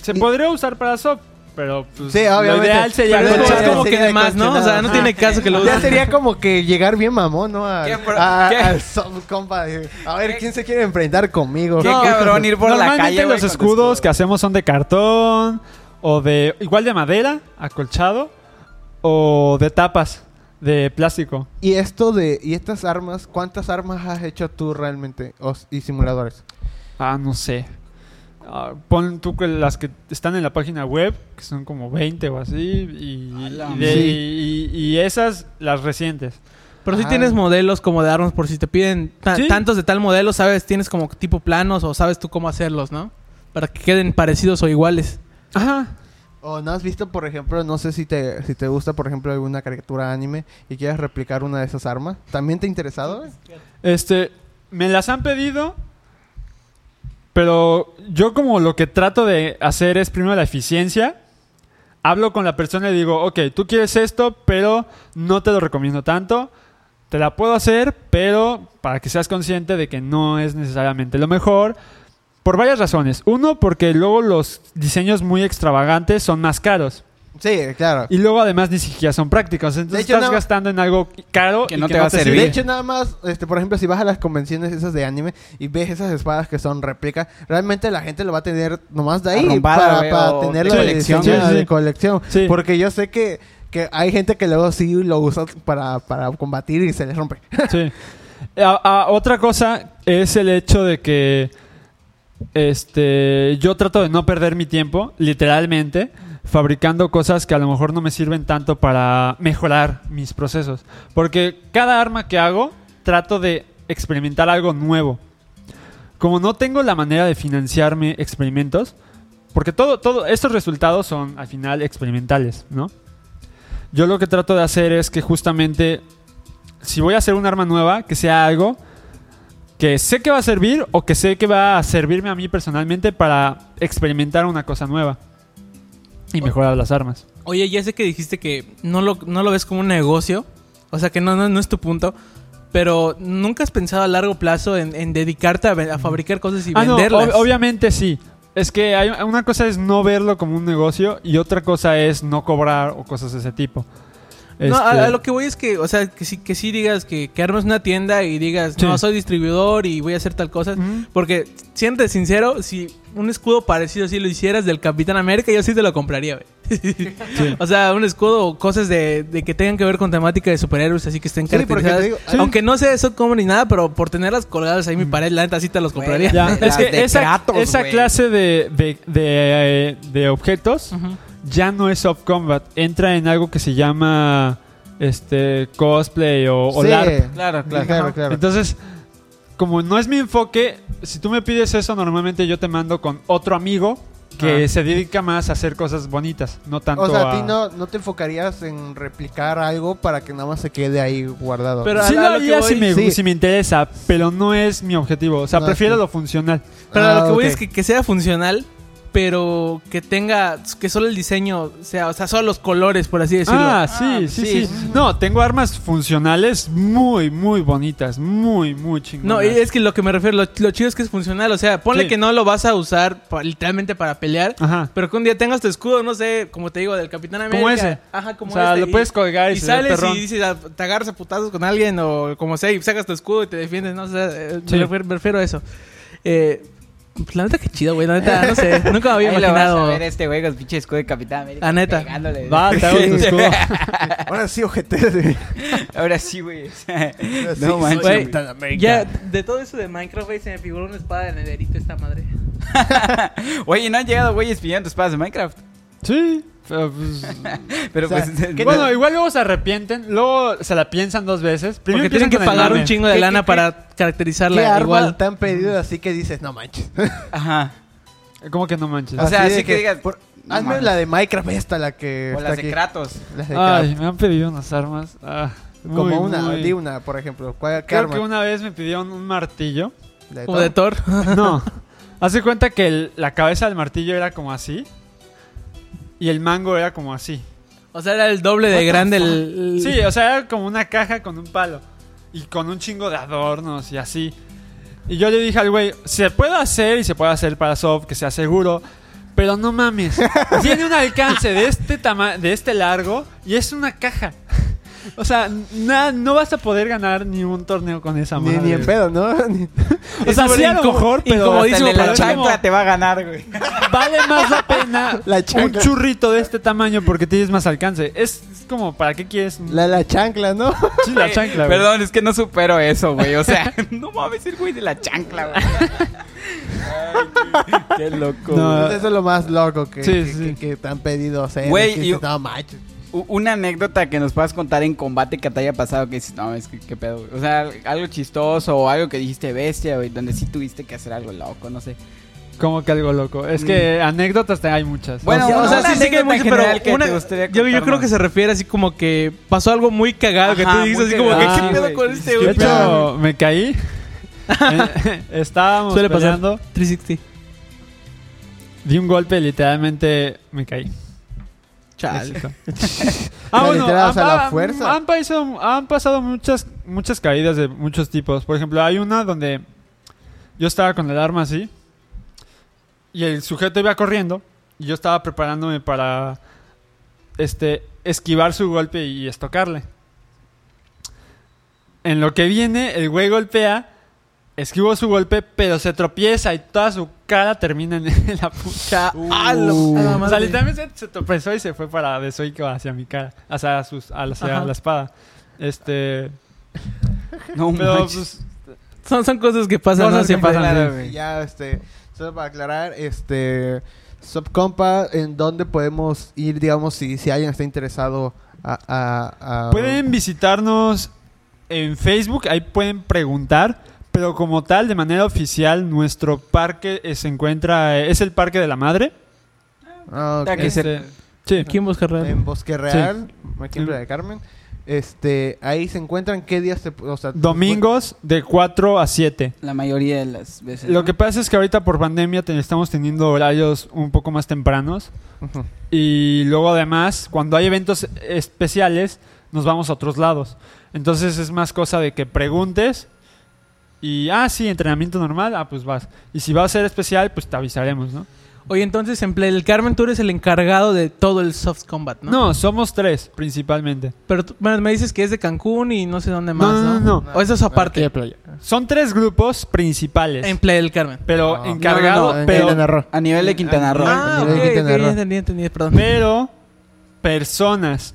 se Y- podría usar para soft, pero pues, Sí, lo obviamente. ideal sería Pero ya es como que de más, ¿no? O sea, no Ajá. tiene caso que lo Ya usen. sería como que llegar bien mamón, ¿no? Al, ¿Qué, pero- a- qué? al soft compa. A ver, ¿quién se quiere enfrentar conmigo? Qué No, cabrón ir por la Normalmente calle, los escudos que hacemos son de cartón o de igual de madera, acolchado o de tapas de plástico. Y esto de... ¿Y estas armas? ¿Cuántas armas has hecho tú realmente? O- y simuladores. Ah, no sé. Ah, pon tú que las que están en la página web, que son como 20 o así, y, y de- Sí. y- y esas las recientes. Pero si Ah. tienes modelos como de armas por si te piden ta- Sí. tantos de tal modelo, sabes, tienes como tipo planos o sabes tú cómo hacerlos, ¿no? Para que queden parecidos o iguales. Ajá. ¿O no has visto, por ejemplo, no sé si te, si te gusta, por ejemplo, alguna caricatura anime y quieres replicar una de esas armas? ¿También te ha interesado? Este, me las han pedido, pero yo como lo que trato de hacer es primero la eficiencia. Hablo con la persona y digo, ok, tú quieres esto, pero no te lo recomiendo tanto. Te la puedo hacer, pero para que seas consciente de que no es necesariamente lo mejor. Por varias razones. Uno, porque luego los diseños muy extravagantes son más caros. Sí, claro. Y luego además ni siquiera son prácticos. Entonces hecho, estás no- gastando en algo caro Que y no te va a servir. De hecho, nada más, este, por ejemplo, si vas a las convenciones esas de anime y ves esas espadas que son réplica, realmente la gente lo va a tener nomás de ahí Arrumbada, para, para tenerlo de colección. colección. Sí, sí, de colección. Sí. Porque yo sé que, que hay gente que luego sí lo usa para, para combatir y se les rompe. Sí. A- a- otra cosa es el hecho de que este yo trato de no perder mi tiempo, literalmente, fabricando cosas que a lo mejor no me sirven tanto para mejorar mis procesos. Porque cada arma que hago, trato de experimentar algo nuevo. Como no tengo la manera de financiarme experimentos, porque todo, todo, estos resultados son al final experimentales, ¿no? Yo lo que trato de hacer es que justamente si voy a hacer un arma nueva, que sea algo que sé que va a servir o que sé que va a servirme a mí personalmente para experimentar una cosa nueva y mejorar las armas. Oye, ya sé que dijiste que no lo, no lo ves como un negocio. O sea, que no, no, no es tu punto. Pero nunca has pensado a largo plazo en, en dedicarte a, fabricar cosas y Ah, no, venderlas. ob- obviamente sí. Es que hay, una cosa es no verlo como un negocio y otra cosa es no cobrar o cosas de ese tipo. No, a, Este, a lo que voy es que, o sea, que sí, que sí digas que, que armes una tienda y digas, Sí. no, soy distribuidor y voy a hacer tal cosa. Ujú. Porque, siéntate sincero, si un escudo parecido así lo hicieras del Capitán América, yo sí te lo compraría, güey. [LAUGHS] O sea, un escudo o cosas de, de que tengan que ver con temática de superhéroes, así que estén caracterizadas. digo- Sí. Aunque no sea eso como ni nada, pero por tenerlas colgadas ahí en mi pared, la neta sí te los compraría. Ya, [LAUGHS] es que esa, Kratos, esa güey. clase de, de, de, eh, de objetos. Ya no es soft combat. Entra en algo que se llama este cosplay o, o Sí, LARP. Claro, claro. claro, claro. Entonces, como no es mi enfoque, si tú me pides eso, normalmente yo te mando con otro amigo que Ah. se dedica más a hacer cosas bonitas, no tanto o sea, a a... ti no, no te enfocarías en replicar algo para que nada más se quede ahí guardado. Pero Sí lo haría si me, Sí. si me interesa, pero no es mi objetivo. O sea, No, prefiero sí. lo funcional. Pero Ah, lo que voy es que, que sea funcional, pero que tenga, que solo el diseño sea, o sea, solo los colores, por así decirlo. Ah, sí, sí, sí, No, tengo armas funcionales muy, muy bonitas. Muy, muy chingonas. No, y es que lo que me refiero, lo, lo chido es que es funcional. O sea, ponle Sí. que no lo vas a usar pa- literalmente para pelear, Ajá. pero que un día tengas tu escudo, no sé, como te digo, del Capitán América. Como ese. Ajá, como o sea, este, lo y- puedes colgar y, sales perrón. y dices, ah, te agarras a putazos con alguien o como sea y sacas tu escudo y te defiendes, ¿no? O sea, eh, Sí. me, refiero, me refiero a eso. Eh, la neta que chido, güey. La neta, no sé. [LAUGHS] Nunca me había Ahí lo vas a imaginado. ver este güey con pinche escudo de Capitán América. La neta. pegándole. Va, te hago tu escudo. [LAUGHS] Ahora sí, ojete. Ahora sí, güey. [LAUGHS] no manches. Güey, Capitán América. Ya, de todo eso de Minecraft, güey, se me figuró una espada de nederito esta madre. Oye, ¿no han llegado güeyes pidiendo espadas de Minecraft? Sí. Pero pues. [LAUGHS] Pero O sea, pues... ¿qué bueno, igual luego se arrepienten. Luego se la piensan dos veces. Primero Porque tienen que pagar un chingo de ¿Qué- lana qué- para ¿Qué caracterizarla arma igual. te han pedido así que dices, no manches? Ajá. [LAUGHS] ¿Cómo que no manches? O sea, de así que digas, por- no hazme la de Minecraft esta, la que O las de. Kratos. Las de Ay, Kratos. me han pedido unas armas. Ah, muy, Como una, muy- di una, por ejemplo. ¿Cuál, qué Creo arma? que una vez me pidieron un martillo. ¿La Como de Thor? Thor. No. [LAUGHS] Hace cuenta que el- la cabeza del martillo era como así. Y el mango era como así. O sea, era el doble de grande el... Sí, o sea, era como una caja con un palo. Y con un chingo de adornos y así. Y yo le dije al güey, se puede hacer y se puede hacer para soft, que sea seguro. Pero no mames. [LAUGHS] Tiene un alcance de este tama de este largo y es una caja. O sea, na- no vas a poder ganar ni un torneo con esa Ni, madre. ni en pedo, ¿no? [LAUGHS] Ni- O sea, sí a lo mejor, pero Incomodísimo de la chancla te va a ganar, güey. [LAUGHS] vale más la pena [LAUGHS] La un churrito de este tamaño porque tienes más alcance. Es, es como, ¿para qué quieres? La, la chancla, ¿no? Sí, la chancla. güey. Perdón, es que no supero eso, güey. O sea, no mames el güey de la chancla, güey. Ay, qué, qué loco. No. Eso es lo más loco que, Sí, que, sí. que- que te han pedido hacer. Güey, que y- no manches. Una anécdota que nos puedas contar en combate que te haya pasado que dices, no, es que qué pedo. O sea, algo chistoso o algo que dijiste bestia, güey, donde sí tuviste que hacer algo loco, no sé. Como que algo loco. Es que anécdotas te- hay muchas. Bueno, o sea, o sea, una sí, sí que hay mucho, pero una- te gustaría yo, yo creo que se refiere así como que pasó algo muy cagado que tú dices así como que qué Sí, pedo con este güey. de hecho, me caí. [LAUGHS] Eh, Estábamos Suele pasar. peleando. 360. Di un golpe, literalmente me caí. Chale. [LAUGHS] [LAUGHS] Ah, La bueno, literal, o sea, han, la han- fuerza. han pasado, han pasado muchas, muchas caídas de muchos tipos. Por ejemplo, hay una donde yo estaba con el arma así y el sujeto iba corriendo y yo estaba preparándome para este esquivar su golpe y estocarle. En lo que viene, el güey golpea, esquivo su golpe, pero se tropieza y toda su cara termina en [LAUGHS] la puta. Ah, lo- a la O sea, literalmente se, tropezó y se fue para de Soico hacia mi cara, hacia, sus, hacia Ajá. la espada. Este, No pero pues, Son, son cosas que pasan, Cosas ¿no? que Siempre. pasan, Claro, ya, este, solo para aclarar, este, Subcompa, ¿en dónde podemos ir, digamos, si, si alguien está interesado a... a- a- pueden visitarnos en Facebook, ahí pueden preguntar, pero como tal, de manera oficial, nuestro parque se encuentra, es el Parque de la Madre. Ah, ok. Ya que se- Este, sí. Aquí en Bosque Real. En Bosque Real, aquí en Playa del Carmen. Este, ahí se encuentran qué días se, o sea, Domingos de 4 a 7. La mayoría de las veces. Lo ¿no? que pasa es que ahorita por pandemia te- estamos teniendo horarios un poco más tempranos. Y luego además, cuando hay eventos especiales, nos vamos a otros lados. Entonces es más cosa de que preguntes y, ah, sí, entrenamiento normal, ah, pues vas. Y si va a ser especial, pues te avisaremos, ¿no? Oye, entonces en Play del Carmen tú eres el encargado de todo el soft combat, ¿no? No, somos tres, principalmente. Pero tú- bueno, me dices que es de Cancún y no sé dónde más, No, ¿no? no, no, O eso es aparte. Aquí Playa. Son tres grupos principales. En Play del Carmen. pero No. encargado, No, no, no, en pero, Quintana Roo. A nivel de Quintana Roo. Ah, ok, Roo. entendí, entendí, perdón. pero personas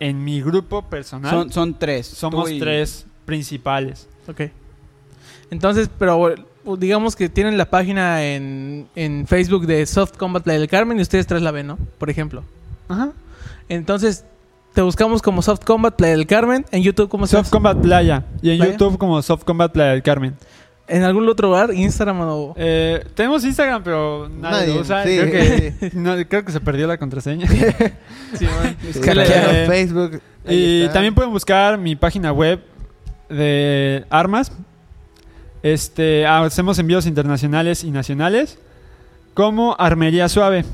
en mi grupo personal son, son tres. somos tú y- tres principales. Ok. Entonces, pero digamos que tienen la página en, en Facebook de Soft Combat Play del Carmen y ustedes tres la ven, ¿no? Por ejemplo. Ajá. Entonces, te buscamos como Soft Combat Play del Carmen. En YouTube, ¿cómo se Soft Combat Playa. Y en Playa. YouTube como Soft Combat Playa del Carmen. ¿En algún otro lugar? ¿Instagram o...? Eh, tenemos Instagram, pero nadie, Nadie, lo usa. sí. Creo, que, no, creo que se perdió la contraseña. Sí, man. [LAUGHS] Sí, eh, Facebook. ahí y está. también pueden buscar mi página web de armas. Este, hacemos envíos internacionales y nacionales. como Armería Suave.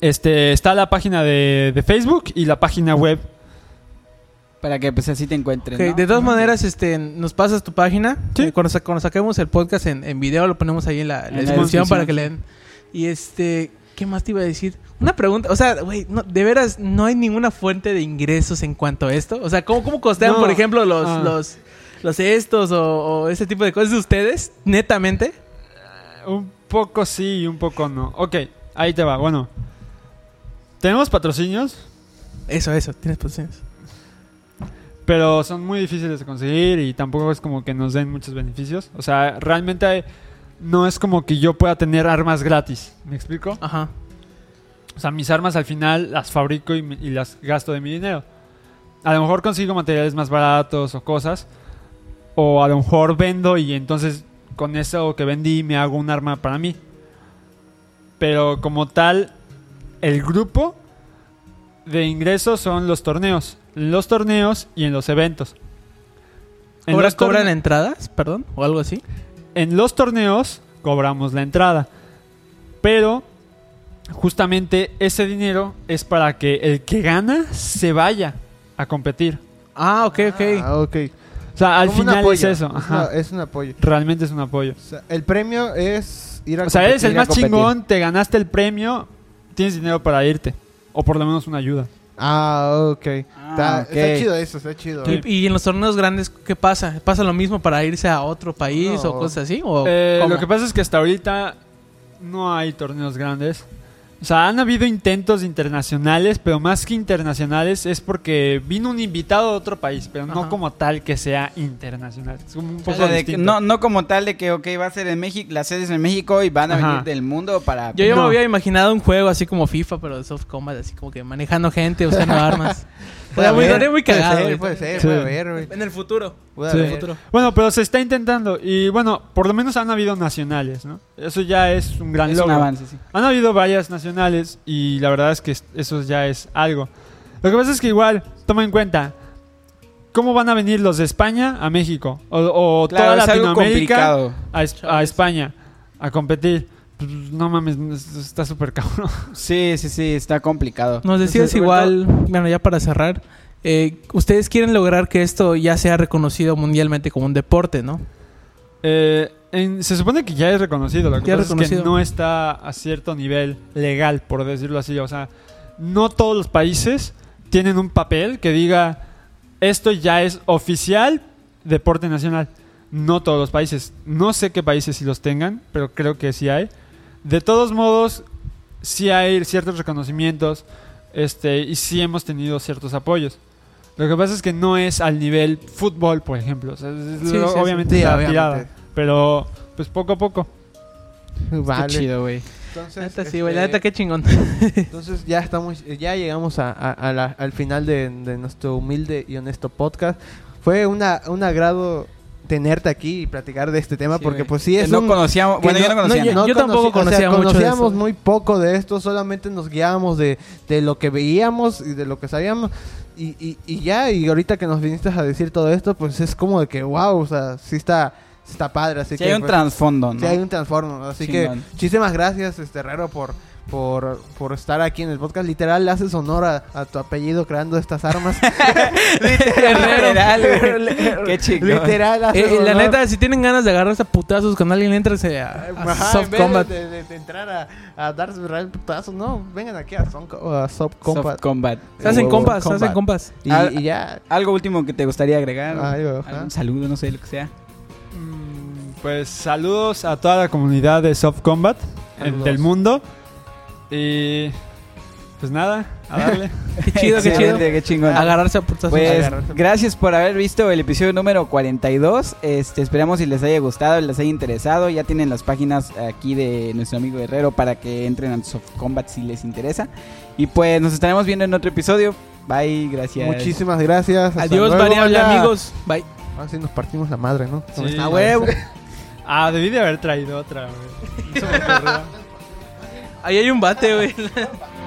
Este, está la página de, de Facebook y la página web. Para que pues así te. Ok, ¿no? De todas maneras, este, nos pasas tu página. Sí. Eh, cuando, sa- cuando saquemos el podcast en, en video, lo ponemos ahí en la, En la la descripción descripción, para que sí. le den. Y este, ¿qué más te iba a decir? Una pregunta, o sea, güey, no, de veras, no hay ninguna fuente de ingresos en cuanto a esto. O sea, ¿cómo, cómo costean, No. por ejemplo, los, Ah. los, los estos o, o ese tipo de cosas de ustedes? Netamente. Un poco sí y un poco no. Ok, ahí te va. Bueno, tenemos patrocinios, Eso, eso, tienes posiciones. pero son muy difíciles de conseguir y tampoco es como que nos den muchos beneficios. O sea, realmente hay- no es como que yo pueda tener armas gratis. ¿Me explico? Ajá. O sea, mis armas al final las fabrico y, y las gasto de mi dinero. A lo mejor consigo materiales más baratos o cosas. O a lo mejor vendo y entonces con eso que vendí me hago un arma para mí. Pero como tal, el grupo de ingresos son los torneos. Los torneos y en los eventos. En ¿Cobran, los, torne- ¿Cobran entradas, perdón? ¿O algo así? en los torneos cobramos la entrada. Pero justamente ese dinero es para que el que gana se vaya a competir. Ah, ok, ok. Ah, ok. O sea, al final es eso. Es, ajá. una- es un apoyo. Realmente es un apoyo. O sea, el premio es ir a O sea, eres el más chingón, te ganaste el premio, tienes dinero para irte. O por lo menos una ayuda. Ah, ok. Ah, está, ok. está chido eso, está chido. Sí. ¿Y, y en los torneos grandes qué pasa? ¿Pasa lo mismo para irse a otro país No. o cosas así? ¿O Eh, lo que pasa es que hasta ahorita no hay torneos grandes. O sea, han habido intentos internacionales, pero más que internacionales es porque vino un invitado de otro país, pero no como tal que sea internacional. Es como un O sea, de que- no, no como tal de que, ok, va a ser en México, las sedes en México y van a Ajá. venir del mundo para... Yo ya No. me había imaginado un juego así como FIFA, pero de soft combat, así como que manejando gente, usando [LAUGHS] armas. Haber, muy puede ser, puede ser, Sí. puede haber, güey. En el futuro. Puede Sí. Haber. futuro. Bueno, pero se está intentando. Y bueno, por lo menos han habido nacionales, ¿no? Eso ya es un gran Es un logro. avance, sí. Han habido varias nacionales y la verdad es que eso ya es algo. Lo que pasa es que igual, toma en cuenta, ¿cómo van a venir los de España a México? O, o Claro, toda es algo Latinoamérica complicado. a, Es- a España a competir. Pues, no mames, es- está súper cabrón. [LAUGHS] Sí, sí, sí, está complicado. Nos decías Entonces, igual, bueno, ya para cerrar, eh, ustedes quieren lograr que esto ya sea reconocido mundialmente como un deporte, ¿no? Eh, en- se supone que ya es reconocido. Lo que Ya es pasa es que no está a cierto nivel legal, por decirlo así. O sea, no todos los países tienen un papel que diga esto ya es oficial deporte nacional. No todos los países. No sé qué países sí los tengan, pero creo que sí hay. De todos modos, sí hay ciertos reconocimientos este, y sí hemos tenido ciertos apoyos. Lo que pasa es que no es al nivel fútbol, por ejemplo. O sea, es- Sí, sí, sí. obviamente Sí, está obviamente. tirada. Pero, pues poco a poco. Vale. Qué chido, güey. Entonces, Neta, sí, güey, la este, neta, qué chingón. Entonces ya estamos, ya llegamos a, a- a la- al final de, de nuestro humilde y honesto podcast. Fue una, un agrado tenerte aquí y platicar de este tema Sí, porque pues sí Que es no un- conocíamos, bueno, yo no conocía. yo- tampoco conocí- o sea, conocía mucho de conocíamos muy poco de esto, solamente nos guiábamos de, de lo que veíamos y de lo que sabíamos. Y, y, y ya, y ahorita que nos viniste a decir todo esto, pues es como de que, wow, o sea, sí está, está padre. Así Sí que, hay un pues, trasfondo, ¿no? Sí, hay un transformo. Así Chingón. que muchísimas gracias, este Herrero, por, por, por estar aquí en el podcast. Literal, le haces honor a, a tu apellido creando estas armas. [LAUGHS] Literal, güey. Qué chingón. Literal, haces Eh, la neta, si tienen ganas de agarrarse a putazos con alguien, éntrense a, a Ajá, en soft vez combat. De, de- de entrar a, a darse real putazos, no, vengan aquí a, son, a Soft Combat. Soft combat. Se hacen compas, se hacen combat. compas. Y, Al- y ya. Algo último que te gustaría agregar. Algún saludo, no sé, lo que sea. Mm, Pues saludos a toda la comunidad de Soft Combat Saludos. del mundo. Y pues nada, a darle. [LAUGHS] Qué chido, qué chido. Excelente, Qué chingón. Agarrarse a putazos. Pues Agarrarse. gracias por haber visto el episodio número 42. Este, esperamos si les haya gustado, les haya interesado. Ya tienen las páginas aquí de nuestro amigo Herrero para que entren a Soft Combat si les interesa. Y pues nos estaremos viendo en otro episodio. Bye, gracias. Muchísimas gracias. hasta Adiós, luego, variable amigos. Bye. Ahora sí nos partimos la madre, ¿no? Sí. A huevo. [LAUGHS] Ah, debí de haber traído otra, se me. [LAUGHS] Ahí hay un bate, güey. [LAUGHS]